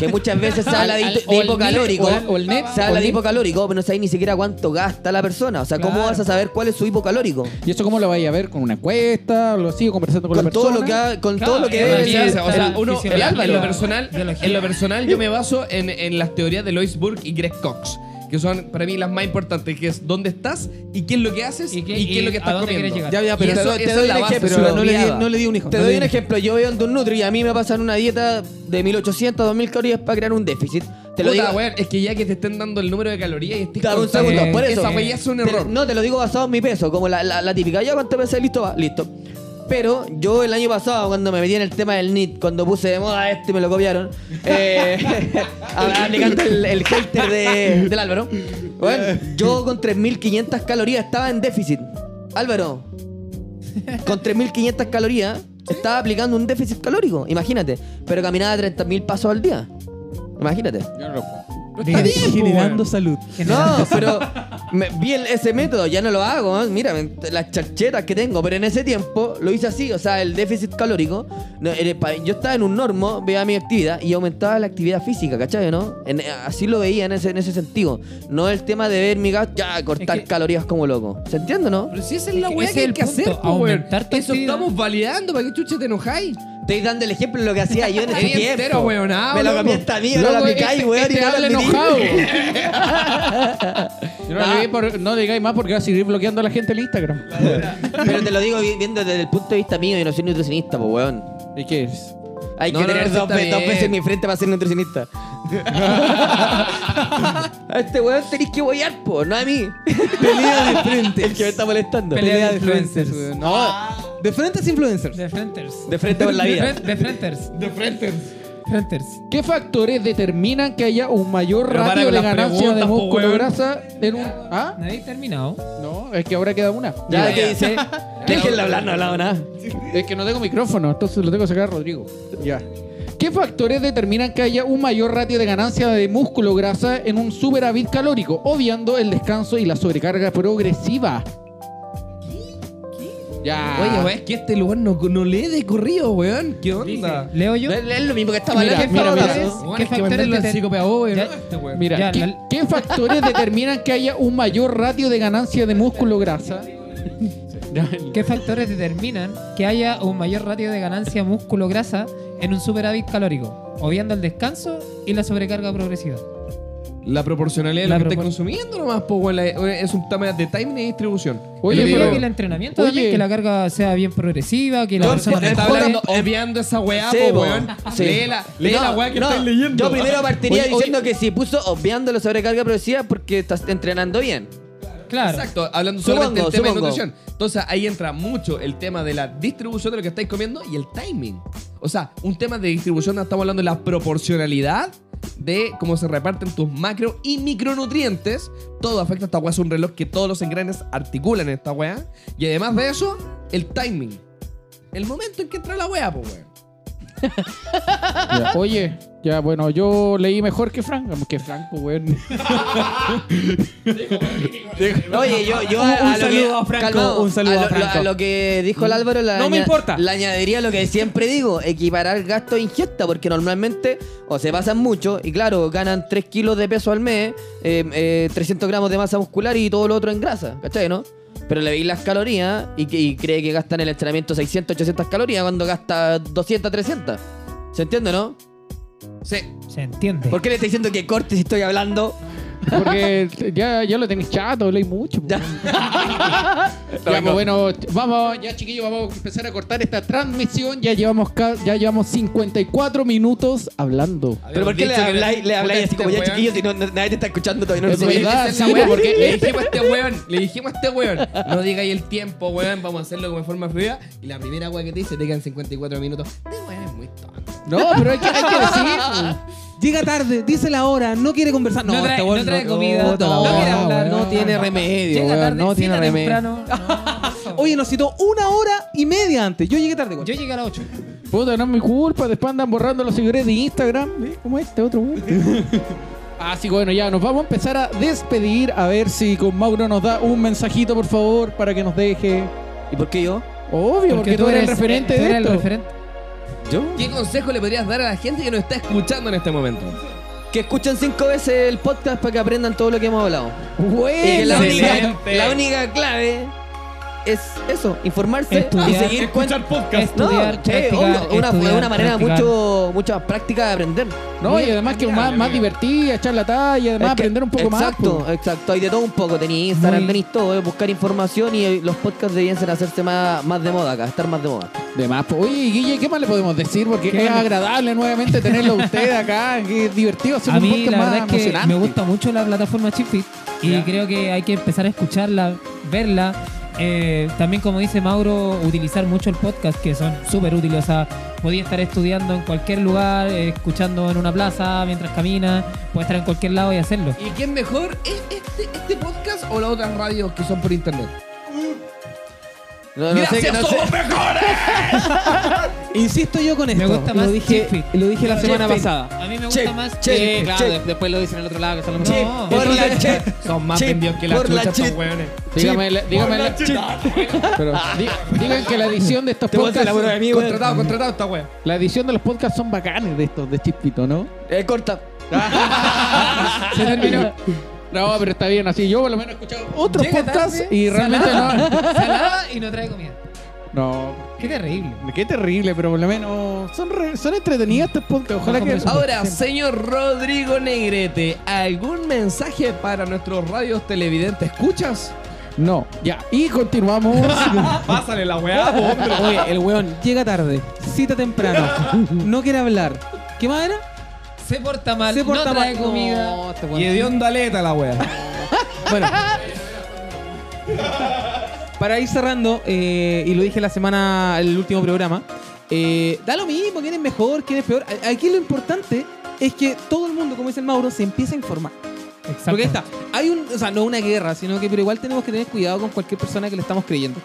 Que muchas veces se habla de, Al- de o el hipocalórico. net, o el- o el net, se habla de hipocalórico, pero no sabes ni siquiera cuánto gasta la persona. O sea, ¿cómo vas a saber cuál es su hipocalórico? ¿Y eso cómo lo vais a ver? ¿Con una encuesta? ¿Lo sigo conversando con, Con la todo persona? lo que ha- con Claro, todo lo que sí, o sea, el uno, en, lo personal, en lo personal yo me baso en, en las teorías de Lois Burke y Greg Cox, que son para mí las más importantes, que es dónde estás y qué es lo que haces y ¿Y qué, es lo que estás comiendo. Ya, ya, pero te, eso- doy- te doy un base, ejemplo. pero no, le di, no le di un hijo. Te no doy un ejemplo. Yo veo en un Nutri y a mí me pasan una dieta de 1800 a 2000 calorías para crear un déficit. Te lo Puta, digo. weón, es que ya que te estén dando el número de calorías y estés Dame un segundo, por eso. Esa weá es un Te- error. no, te lo digo basado en mi peso, como la, la, la típica. Ya cuánto pesé, listo, va, listo. Pero yo el año pasado, cuando me metí en el tema del NIT, cuando puse de moda este y me lo copiaron, eh, [laughs] aplicando el, el hater de, del Álvaro, bueno, yo con 3.500 calorías estaba en déficit. Álvaro, con 3.500 calorías estaba aplicando un déficit calórico, imagínate. Pero caminaba 30.000 pasos al día. Imagínate. Yo no lo puedo. Diga, Generando salud. No, [laughs] pero me- vi el- ese método, ya no lo hago. ¿eh? Mira, me- las charchetas que tengo, pero en ese tiempo lo hice así, o sea, el déficit calórico. no, pa- yo estaba en un normo, veía mi actividad y aumentaba la actividad física, ¿cachai? ¿no? En- así lo veía en ese, en ese sentido. No el tema de ver mi gasto, ya cortar Es que- calorías como loco. ¿Se entiende, no? Pero si esa es la Es que weá ese que es hay el que punto, hacer, po, aumentar tu Eso estamos validando, ¿para qué chucha te enojáis? Estoy dando el ejemplo de lo que hacía yo en ese tiempo. entero, weonado, Me lo cambié esta mía, no lo Loco, aplicáis, este- weón, y este no lo enojado. [laughs] Yo no, le digáis por- no le digáis más porque va a seguir bloqueando a la gente el Instagram. Pero te lo digo vi- viendo desde el punto de vista mío, yo no soy nutricionista, pues, weón. ¿Y qué es? Hay No, que no, tener no, dos, ve- veces mi frente para ser nutricionista. [laughs] a este weón tenéis que boyar, po, no a mí. Pelea de frente. [laughs] El que me está molestando. Pelea de influencers. influencers. weón. De frente influencers. De frenters. De frente con la vida. De, fren- de frenters. De. Frenters. ¿Qué factores determinan que haya un mayor Pero para ratio con de las ganancia de preguntas, po, músculo weón. grasa en un. ¿Ah? Nadie ha terminado. No, es que ahora queda una. Ya, ¿qué dice? [laughs] Hablar, no he hablado nada. Es que no tengo micrófono, entonces lo tengo que sacar a Rodrigo. Ya. ¿Qué factores determinan que haya un mayor ratio de ganancia de músculo grasa en un superávit calórico, obviando el descanso y la sobrecarga progresiva? Ya. Oye, weón, es que este lugar no, no lee de corrido, weón. ¿Qué onda? Leo yo. Es es lo mismo que estaba Mira, hablando. mira, mira. Pablazo. Weón, ¿Qué factores Ya- ¿no? Este weón. Mira, Ya, ¿qué, la- qué factores determinan que haya un mayor ratio de ganancia de músculo grasa? ¿Qué factores determinan que haya un mayor ratio de ganancia músculo-grasa en un superávit calórico? Obviando el descanso y la sobrecarga progresiva. La proporcionalidad de La lo que propor- consumiendo nomás, pues, weón. la- Es un tema de timing y distribución. Oye, Yo que el entrenamiento Oye. también, que la carga sea bien progresiva, que la No, persona Está mejore. hablando, obviando esa weá, Sí, po, po. weón. Sí. Lee la, lee No, la weá que no, estás leyendo. Yo primero partiría Oye, diciendo que si puso obviando la sobrecarga progresiva porque estás entrenando bien. Claro. Exacto, hablando Supongo, solamente del tema supongo. de nutrición. Entonces ahí entra mucho el tema de la distribución de lo que estáis comiendo y el timing. O sea, un tema de distribución, estamos hablando de la proporcionalidad de cómo se reparten tus macro y micronutrientes. Todo afecta a esta weá, es un reloj que todos los engranes articulan en esta weá. Y además de eso, el timing. El momento en que entra la weá, pues weón. [laughs] ya. Oye, ya bueno, yo leí mejor que Frank. Que pues, weón. [laughs] Oye, yo, yo Un- a, un a lo que, saludo a Franco, calmado, un saludo a a lo, Franco. a lo que dijo el Álvaro, la No me importa. Le añadiría lo que siempre digo, equiparar gasto e ingesta, porque normalmente o se pasan mucho y claro, ganan 3 kilos de peso al mes, eh, eh, 300 gramos de masa muscular y todo lo otro en grasa, ¿cachai, no? Pero le veis las calorías y, que- y cree que gasta en el entrenamiento 600, 800 calorías cuando gasta 200, 300. ¿Se entiende, no? Sí. Se entiende. ¿Por qué le estoy diciendo que corte si estoy hablando? Porque ya, ya lo tenéis chato, leí mucho. pues. [laughs] Ya, pues bueno, vamos, ya chiquillos, vamos a empezar a cortar esta transmisión. Ya llevamos ca- ya llevamos 54 minutos hablando. ¿Pero por qué le habláis, le habláis así este como ya chiquillos si no, no- nadie te está escuchando todavía? No Es verdad. Esa es la sí, weá, porque- [laughs] le dijimos a este weón, le dijimos a este weón, no digáis el tiempo, weón, vamos a hacerlo como de forma fluida. Y la primera weá que te dice, te quedan 54 minutos. Este weón es muy tonto. No, pero hay que, hay que decir. [laughs] Llega tarde, dice la hora, no quiere conversar. No, No trae- este weón no trae no- comida, no, no no, quiere hablar, no weón. tiene remedio, Llega weón, tarde, no tiene cita remedio. temprano. No, [laughs] no. Oye, nos citó una hora y media antes. Yo llegué tarde, weón. Yo llegué a las 8. Puta, no es mi culpa. Después andan borrando los seguidores de Instagram. ¿Ve? ¿Cómo este otro, güey? Así que bueno, ya nos vamos a empezar a despedir. A ver si con Mauro nos da un mensajito, por favor, para que nos deje. ¿Y por qué yo? Obvio, porque, tú eres el referente de eres el esto. referente. ¿Yo? ¿Qué consejo le podrías dar a la gente que nos está escuchando en este momento? Que escuchen cinco veces el podcast para que aprendan todo lo que hemos hablado. Y que la, única, la única clave es eso, informarse Estudiar. y seguir cuentas. podcast. No, Estudiar, practicar, obvio, una, estudiar, una manera practicar. mucho, mucho más práctica de aprender. No, y además que más, más divertida, echar la talla, y además Es que- aprender un poco exacto, más. Exacto, hay de todo un poco. Tenéis Instagram, tenéis todo, eh, buscar información y eh, los podcasts deberían ser hacerse más, más de moda acá, estar más de moda. De más, pues. Oye, Guille, ¿qué más le podemos decir? Porque ¿Qué es más? agradable nuevamente tenerlo a [laughs] usted acá, que es divertido hacer A un mí podcast la más verdad es que emocionante. me gusta mucho la plataforma ChipFit y Ya. creo que hay que empezar a escucharla, verla. Eh, también como dice Mauro, utilizar mucho el podcast que son súper útiles. O sea, podía estar estudiando en cualquier lugar, eh, escuchando en una plaza mientras camina, puede estar en cualquier lado y hacerlo. ¿Y quién mejor es este, este podcast o las otras radios que son por internet? No, no sé, Gracias, no sé. somos mejores. [laughs] Insisto yo con esto. Me gusta y lo más dije, Fit. lo dije la semana Fit. pasada. A mí me gusta más ChipFit. claro, de- después lo dicen en el otro lado que son los No. Por la che. Son más vendidos que las por la chuchas estos chip. weones. Dígame, la- dígame la- pero di- digan que la edición de estos Te voy a hacer podcasts, mí, weón. Contratado, contratado esta wea. la edición de los podcasts son bacanes de estos de Chispito, ¿no? Eh, corta. [laughs] Se terminó. No, pero está bien así. Yo por lo menos he escuchado otros Llega podcasts tarde, y realmente no. [laughs] Salada y no trae comida. No, Qué terrible. qué terrible, pero por lo menos son, re- son entretenidos estos podcasts. Ojalá que. Ahora, señor Rodrigo Negrete, ¿algún mensaje para nuestros radios televidentes? ¿Escuchas? No, ya. Y continuamos. [laughs] Pásale la weá, hombre. Oye, el weón llega tarde, cita temprano, [laughs] no quiere hablar. ¿Qué más era? Se porta mal, Se porta no trae mal. comida. No, este weón. Y de ondaleta la wea. [laughs] Bueno. Para ir cerrando, eh, y lo dije la semana, el último programa, eh, da lo mismo, quién es mejor, quién es peor. Aquí lo importante es que todo el mundo, como dice el Mauro, se empieza a informar. Exacto. Porque ahí está, hay un, o sea, no una guerra, sino que pero igual tenemos que tener cuidado con cualquier persona que le estamos creyendo.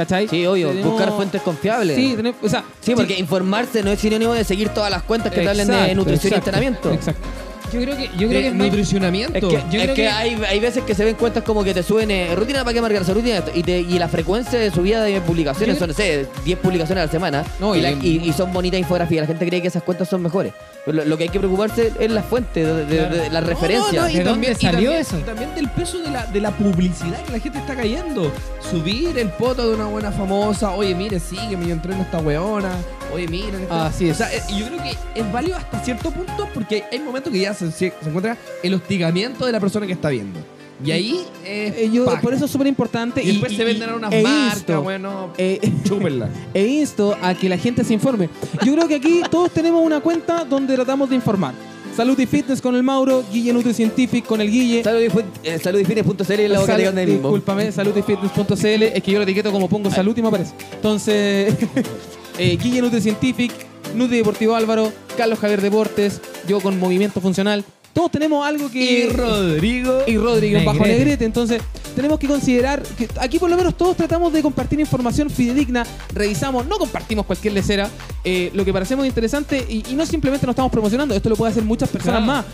¿Cachai? Sí, obvio, Tenemos- buscar fuentes confiables. Sí, tenemos, o sea, Sí, porque informarse no es sinónimo de seguir todas las cuentas que te hablen de Exacto, nutrición y entrenamiento. Exacto. Yo creo que, yo creo que ¿De es nutricionamiento? Es que, Yo es creo que que- hay, hay veces que se ven cuentas como que te suben eh, rutina para que marcarse, rutina y, te- y la frecuencia de subida de publicaciones Yo- son, no sé, 10 publicaciones a la semana No, y, y- la- y- y son bonitas infografías. La gente cree que esas cuentas son mejores. Lo, lo que hay que preocuparse es la fuente, de, de- Claro. de- la No, referencia. no, y ¿De dónde también- y salió también- eso? Y también del peso de la, de la publicidad que la gente está cayendo. Subir el poto de una buena famosa. Oye, mire, sígueme, yo entreno a esta weona. Oye, miren. esta- Así es. O sea, eh, yo creo que es válido hasta cierto punto porque hay momentos que ya se encuentra el hostigamiento de la persona que está viendo. Y ahí es Eh, yo- por eso es súper importante. Y después se venden a unas e marcas, insto, bueno, eh, chúpenla. [laughs] e insto a que la gente se informe. Yo creo que aquí todos tenemos una cuenta donde tratamos de informar. Salud y Fitness con el Mauro, Guille Nutricientific con el Guille. Salud y eh, saludifines.cl es la boca de mismo. Discúlpame, saludyfitness.cl. Es que yo lo etiqueto como pongo salud y me aparece. Entonces, [laughs] eh, Guille Nutricientific, Nutri Deportivo Álvaro, Carlos Javier Deportes, yo con Movimiento Funcional. Todos tenemos algo que. Y Rodrigo. y Rodrigo bajo Negrete. Entonces, tenemos que considerar que aquí por lo menos todos tratamos de compartir información fidedigna, revisamos, no compartimos cualquier lecera, eh, lo que parecemos interesante y, y no simplemente nos estamos promocionando, esto lo pueden hacer muchas personas Claro. más.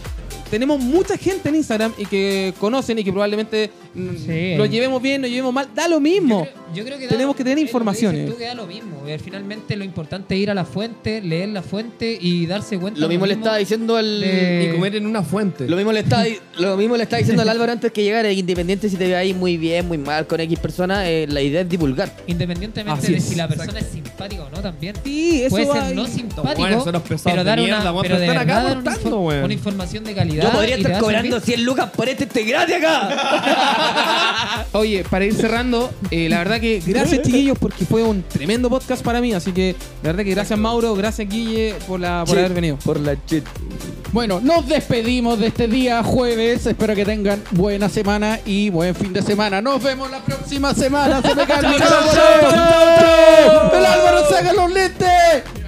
tenemos mucha gente en Instagram y que conocen y que probablemente mm, Sí. lo llevemos bien, lo llevemos mal. Da lo mismo. Yo yo creo que da- Tenemos que tener informaciones. dices Tú que da lo mismo. Finalmente lo importante es ir a la fuente, leer la fuente y darse cuenta. Lo mismo le estaba diciendo al. de- Y comer en una fuente. Lo mismo le está, [laughs] lo mismo le está diciendo al Álvaro antes que llegara. Independiente si te ve ahí muy bien, muy mal con X persona, eh, la idea es divulgar. Independientemente Así de es. si la persona es simpática o no también. Sí, eso Puede ser no simpático, weones son los pesados pero dar una, pero de verdad dar una, información de calidad. Yo podría estar cobrando servir. 100 lucas por este integrante acá. Oye, para ir cerrando, eh, la verdad [laughs] que gracias chiquillos porque fue un tremendo podcast para mí, así que la verdad que gracias Mauro, gracias Guille por, la, por haber venido. Por la chit. Bueno, nos despedimos de este día jueves. Espero que tengan buena semana y buen fin de semana. Nos vemos la próxima semana. Se me [laughs] cae el micrófono. El Álvaro saca los lentes.